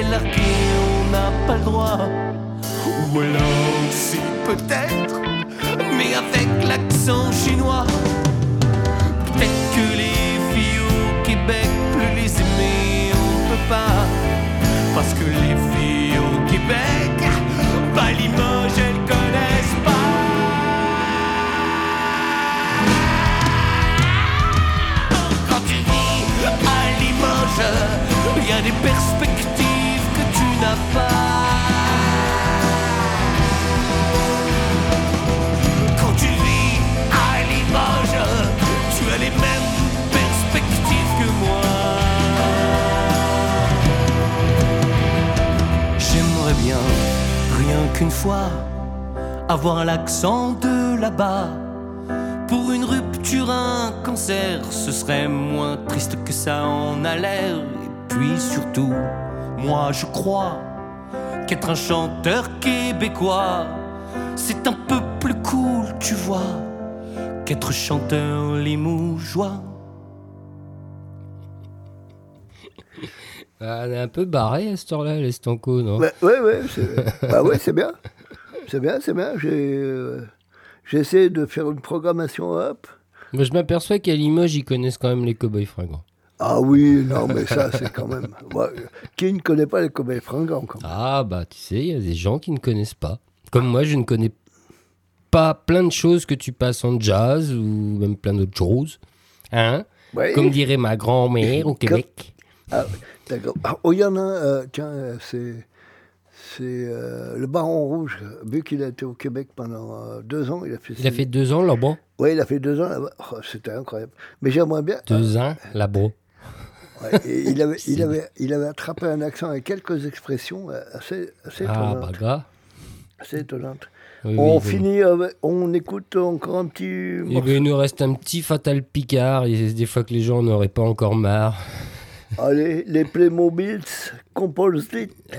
On n'a pas le droit. Ou alors si peut-être, mais avec l'accent chinois. Peut-être que les filles au Québec, plus les aimer, on peut pas. Parce que les filles au Québec, bah Limoges, elles connaissent pas. Quand tu vis à Limoges, il y a des perspectives pas. Quand tu vis à Limoges, tu as les mêmes perspectives que moi. J'aimerais bien, rien qu'une fois, avoir l'accent de là-bas. Pour une rupture, un cancer, ce serait moins triste que ça en a l'air. Et puis surtout, moi je crois qu'être un chanteur québécois, c'est un peu plus cool, tu vois, qu'être chanteur limougeois. Ah, on est un peu barré à cette heure-là, les Stanco, non? Ouais, ouais, ouais, c'est bah ouais, c'est bien. C'est bien, c'est bien. J'ai euh, essayé de faire une programmation hop. Moi, je m'aperçois qu'à Limoges, ils connaissent quand même les cow-boys fringants. Ah oui, non, mais ça, c'est quand même. Qui ne connaît pas les cobayes fringants quand même Ah, bah, tu sais, il y a des gens qui ne connaissent pas. Comme moi, je ne connais pas plein de choses que tu passes en jazz ou même plein d'autres choses. Hein Ouais. Comme dirait ma grand-mère au Québec. Ah, d'accord. Ah, oh, il y en a un, euh, tiens, euh, c'est. C'est euh, le Baron Rouge, vu qu'il a été au Québec pendant euh, deux ans. Il a fait, Il a fait deux ans là-bas. Oui, il a fait deux ans là-bas. Oh, C'était incroyable. Mais j'aimerais bien. Deux ans là-bas. Et il, (laughs) avait, il, avait, il avait attrapé un accent avec quelques expressions euh, assez, assez Ah, étonnantes. gars. Assez étonnantes. Oui, on oui, oui. finit, avec- on écoute encore un petit. Eh ben, il nous reste un petit Fatal Picard. Des fois que les gens n'auraient pas encore marre. Allez, les Playmobiles,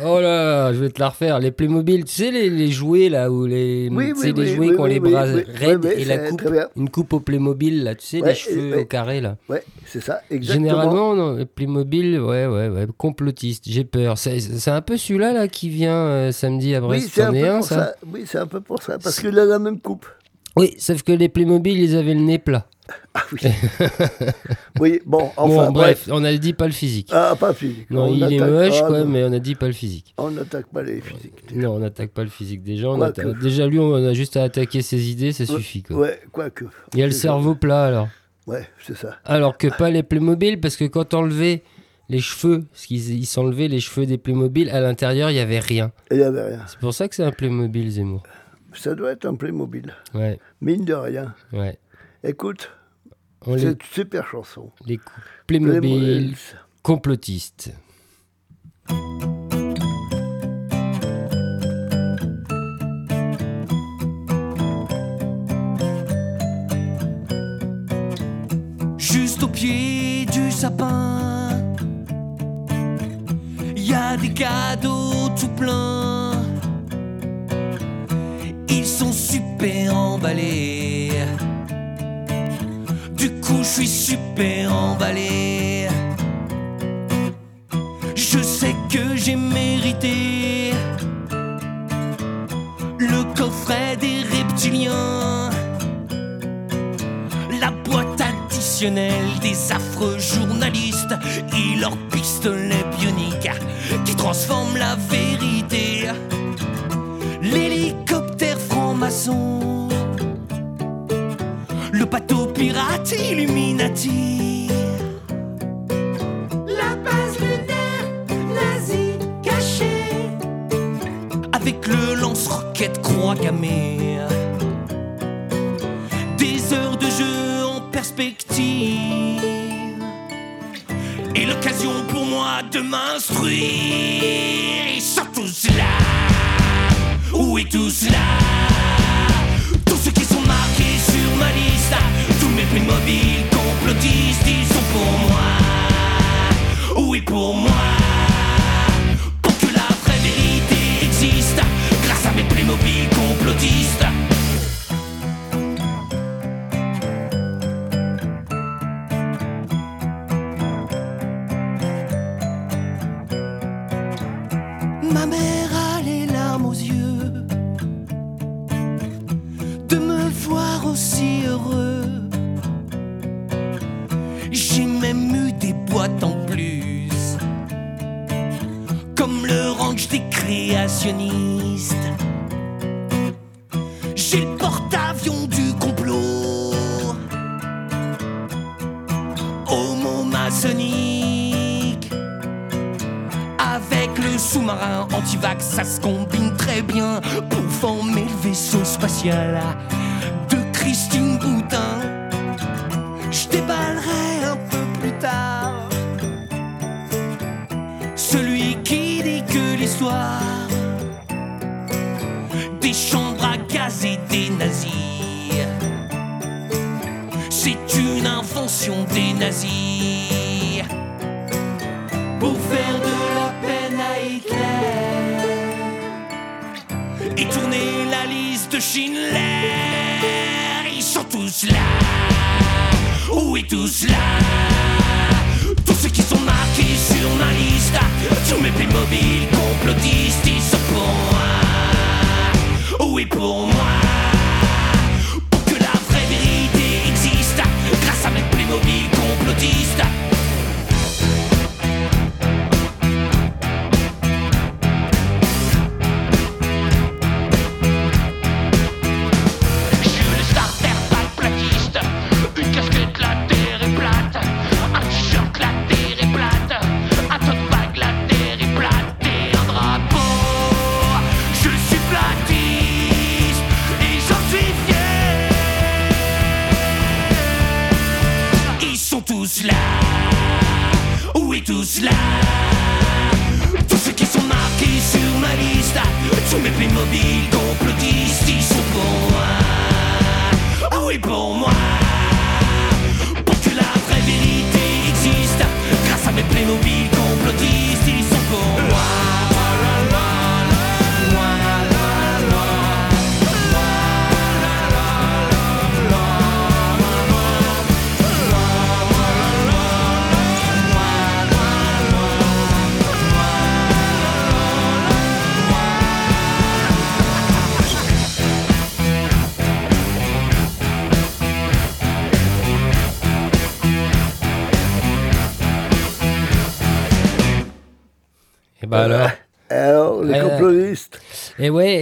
Oh là, je vais te la refaire. Les Playmobil, tu sais, les, les jouets là, où les, Oui, oui, les oui, jouets oui, qui ont oui, les oui, bras oui. raides Oui, oui, et la coupe, une coupe au Playmobil là, tu sais, Ouais, les cheveux au carré là. Ouais, c'est ça, exactement. Généralement, non, les Playmobil, ouais, ouais, ouais, complotiste, j'ai peur. C'est un peu celui-là là qui vient euh, samedi à oui, Brest. c'est un peu un, pour ça ça. Oui, c'est un peu pour ça, parce qu'il a la même coupe. Oui, sauf que les Playmobil, ils avaient le nez plat. Ah oui. oui, bon, enfin, bon, bref, on a dit pas le physique. Ah, pas physique. non, On il est moche, ah, quoi, mais on a dit pas le physique. On n'attaque pas les physiques. Non, on n'attaque pas le physique des gens. Déjà, lui, on a juste à attaquer ses idées, ça suffit. Quoi. Ouais, quoique. Il y a le ça. cerveau plat alors. Ouais, c'est ça. Alors que pas les Playmobil, parce que quand on enlevait les cheveux, parce qu'ils ils s'enlevaient les cheveux des Playmobil, à l'intérieur, il n'y avait rien. Il n'y avait rien. C'est pour ça que c'est un Playmobil, Zemmour. Ça doit être un Playmobil. Ouais, Mine de rien. ouais. Écoute, Les, c'est une super chanson. les coups. Playmobil, Playmobil. complotiste. juste au pied du sapin. Y a des cadeaux tout plein. Ils sont super emballés. Du coup, je suis super emballé. Je sais que j'ai mérité le coffret des reptiliens la boîte additionnelle des affreux journalistes et leur pistolet bionique qui transforme la vérité. L'hélicoptère franc-maçon, bateau pirate Illuminati. La base lunaire nazie cachée avec le lance-roquette croix gammée des heures de jeu en perspective et l'occasion pour moi de m'instruire. Ils sont tous là, où est tout cela? Tous mes prix mobiles complotistes, ils sont pour moi, oui pour moi. Pour que la vraie vérité existe, grâce à mes Playmobil complotistes. Playmobil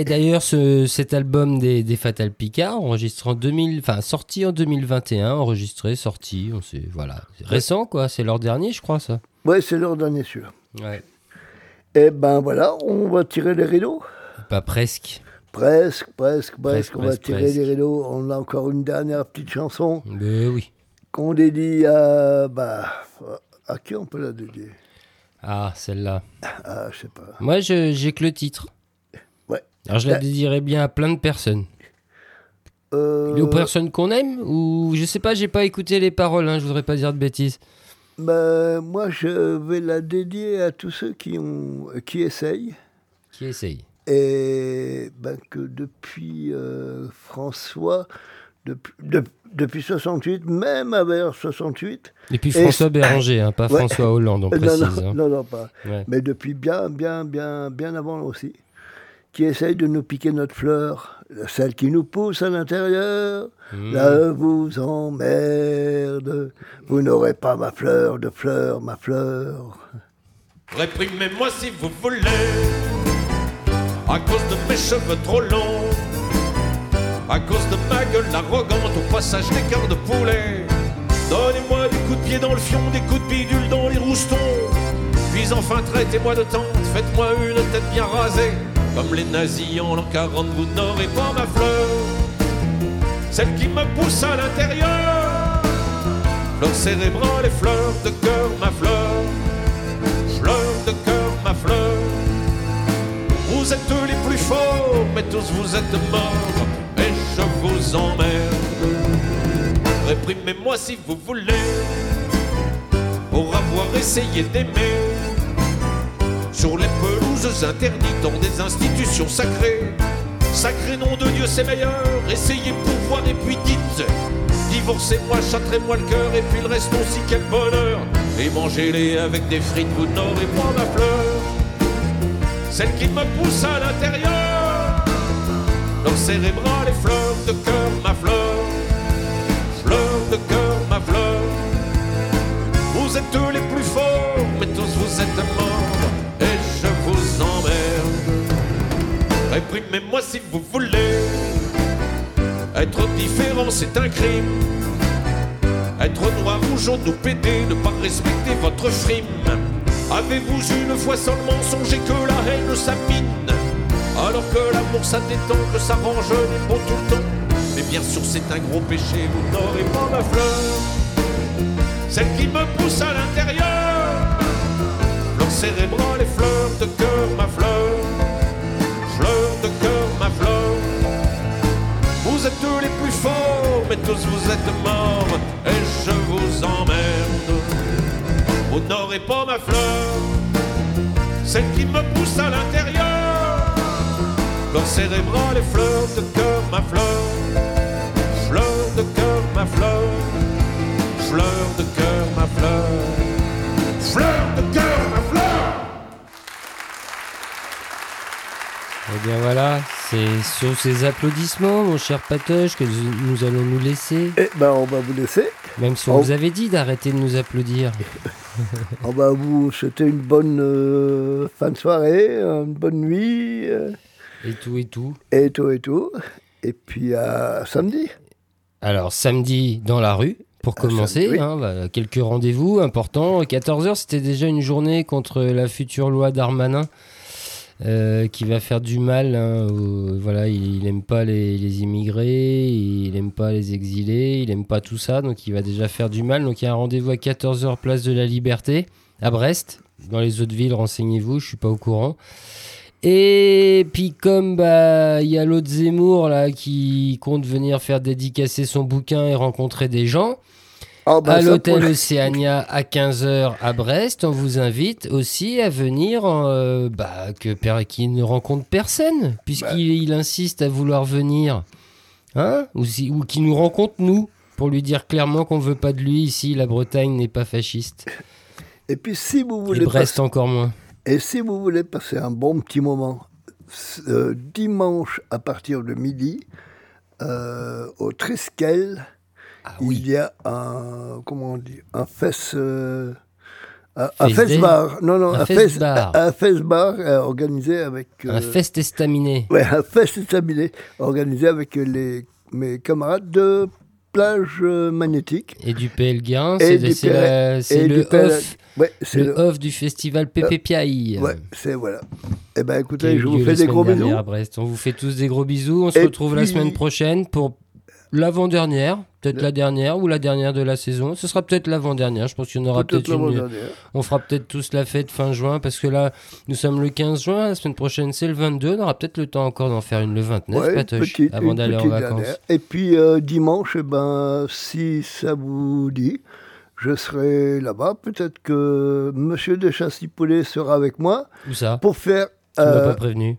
d'ailleurs, ce, cet album des, des Fatal Picard, enregistré en 2000, enfin sorti en 2021, enregistré, sorti, on sait, voilà, C'est récent quoi, c'est leur dernier, je crois ça. Ouais, c'est leur dernier celui-là. Ouais. Et ben voilà, on va tirer les rideaux. Pas presque. Presque, presque, presque. Presque, On va presque, tirer presque. les rideaux. On a encore une dernière petite chanson Ben oui. qu'on dédie à. Bah, à qui on peut la dédier? Ah, celle-là. Ah, je sais pas. Moi, j'ai que le titre. Alors, je la Bah- dédierais bien à plein de personnes. Euh, Aux personnes qu'on aime Ou je sais pas, j'ai pas écouté les paroles, hein, je voudrais pas dire de bêtises. bah, moi, je vais la dédier à tous ceux qui, ont, qui essayent. Qui essaye Et ben, que depuis euh, François, depuis, de- depuis 68, même avec 68. Et puis Et- François Béranger, hein, pas Ouais. François Hollande, on Euh, (laughs) précise. non, non, hein. non, non, pas. Ouais. Mais depuis bien, bien, bien, bien avant aussi. Qui essaye de nous piquer notre fleur, celle qui nous pousse à l'intérieur. Mmh. Là, vous emmerde. Vous n'aurez pas ma fleur de fleur, ma fleur. Réprimez-moi si vous voulez, à cause de mes cheveux trop longs, à cause de ma gueule arrogante au passage des quarts de poulet. Donnez-moi des coups de pied dans le fion, des coups de bidule dans les roustons. Puis enfin traitez-moi de tante, faites-moi une tête bien rasée. Comme les nazis en l'an 40, vous n'aurez pas ma fleur, celle qui me pousse à l'intérieur. Fleur cérébrale et fleur de cœur, ma fleur. Fleur de cœur, ma fleur. Vous êtes les plus forts, mais tous vous êtes morts, et je vous emmerde. Réprimez-moi si vous voulez, pour avoir essayé d'aimer. Sur les pelouses interdites dans des institutions sacrées. Sacré nom de Dieu, c'est meilleur. Essayez pour voir et puis dites. Divorcez-moi, châtrez-moi le cœur et puis le reste aussi, quel bonheur. Et mangez-les avec des frites, vous n'aurez pas ma fleur. Celle qui me pousse à l'intérieur. Leur cérébral et fleurs de cœur, ma fleur. Fleur de cœur, ma fleur. Vous êtes les plus forts, mais tous vous êtes morts. Réprimez-moi si vous voulez. Être différent, c'est un crime. Être noir ou jaune ou pédé, ne pas respecter votre frime. Avez-vous une fois seulement songé que la haine ça mine Alors que l'amour ça détend, que ça range les mots tout le temps. Mais bien sûr, c'est un gros péché, vous n'aurez pas ma fleur. Celle qui me pousse à l'intérieur. Fleur cérébrale et fleur de cœur, ma fleur. De cœur, ma fleur. Vous êtes les plus forts, mais tous vous êtes morts, et je vous emmerde. Vous n'aurez pas ma fleur, celle qui me pousse à l'intérieur. Fleur cérébrale et fleur de cœur, ma fleur. Fleur de cœur, ma fleur. Fleur de cœur, ma fleur. Fleur de cœur, ma fleur. Bien voilà, c'est sur ces applaudissements, mon cher Patoche, que nous allons nous laisser. Eh ben, on va vous laisser. Même si on Oh. vous avait dit d'arrêter de nous applaudir. (laughs) On va vous souhaiter une bonne euh, fin de soirée, une bonne nuit, euh, Et tout et tout. et tout et tout. Et puis à samedi. Alors, samedi dans la rue, pour commencer, oui. hein, bah, quelques rendez-vous importants. 14h, c'était déjà une journée contre la future loi Darmanin. Euh, qui va faire du mal. hein, voilà, il, il aime pas les, les immigrés, il aime pas les exilés, il aime pas tout ça, donc il va déjà faire du mal. Donc il y a un rendez-vous à 14h place de la Liberté à Brest. Dans les autres villes, renseignez-vous, je suis pas au courant. Et puis comme bah il y a l'autre Zemmour là qui compte venir faire dédicacer son bouquin et rencontrer des gens Ah, bah, à l'hôtel pour- Océania à 15h à Brest, on vous invite aussi à venir euh, bah, que qu'il ne rencontre personne puisqu'il il insiste à vouloir venir hein ou, si- ou qu'il nous rencontre nous pour lui dire clairement qu'on veut pas de lui ici la Bretagne n'est pas fasciste. Et puis si vous et voulez Brest passer- encore moins. Et si vous voulez passer un bon petit moment, euh, dimanche à partir de midi, euh, au Triskel, Ah il y a un comment on dit un fest euh, un, un bar non non Un un, bar. un fest bar euh, organisé avec un euh, fest estaminé ouais un fest stabilisé organisé avec les mes camarades de plage magnétique et du Et c'est la- et le PL off Ouais, le le- off du festival PPPI. Ouais, c'est voilà. Eh ben écoutez, je vous fais la des gros bisous. à Brest. On vous fait tous des gros bisous. On se Et retrouve la puis- semaine prochaine pour l'avant-dernière, peut-être la dernière ou la dernière de la saison. Ce sera peut-être l'avant-dernière. Je pense qu'il y en aura Peut-être peut-être une. On fera peut-être tous la fête fin juin parce que là, nous sommes le 15 juin. La semaine prochaine, c'est le 22. On aura peut-être le temps encore d'en faire une le 29, Ouais, Patoche, petite- avant d'aller en vacances. dernière. Et puis euh, dimanche, eh ben, si ça vous dit, je serai là-bas. Peut-être que Monsieur de Chassis-Poulet sera avec moi Où ça? pour faire Tu euh, pas prévenu.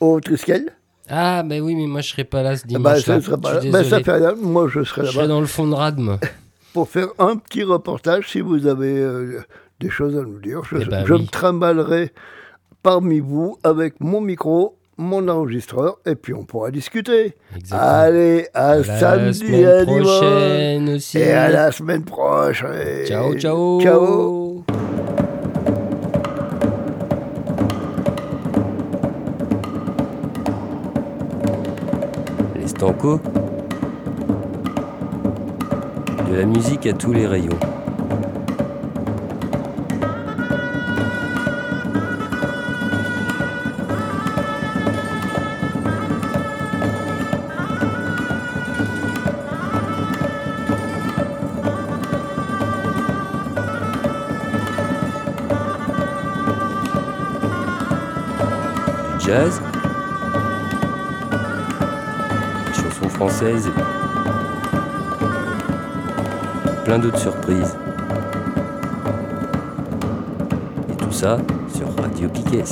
au (laughs) Triskel. Ah, mais oui, mais moi je serai pas là ce ben, dimanche. ça là. ne sera pas là. Ben, ça fait rien. Moi, je serai Je serai dans le fond de Radme. (laughs) pour faire un petit reportage si vous avez euh, des choses à nous dire. Je, Eh ben je oui. me trimballerai parmi vous avec mon micro, mon enregistreur, et puis on pourra discuter. Exactement. Allez, à, À la samedi, semaine à dimanche. prochaine aussi. Et à la semaine prochaine. Ciao, ciao. Ciao. De la musique à tous les rayons. Jazz. Françaises. Plein d'autres surprises. Et tout ça sur Radio Piquet.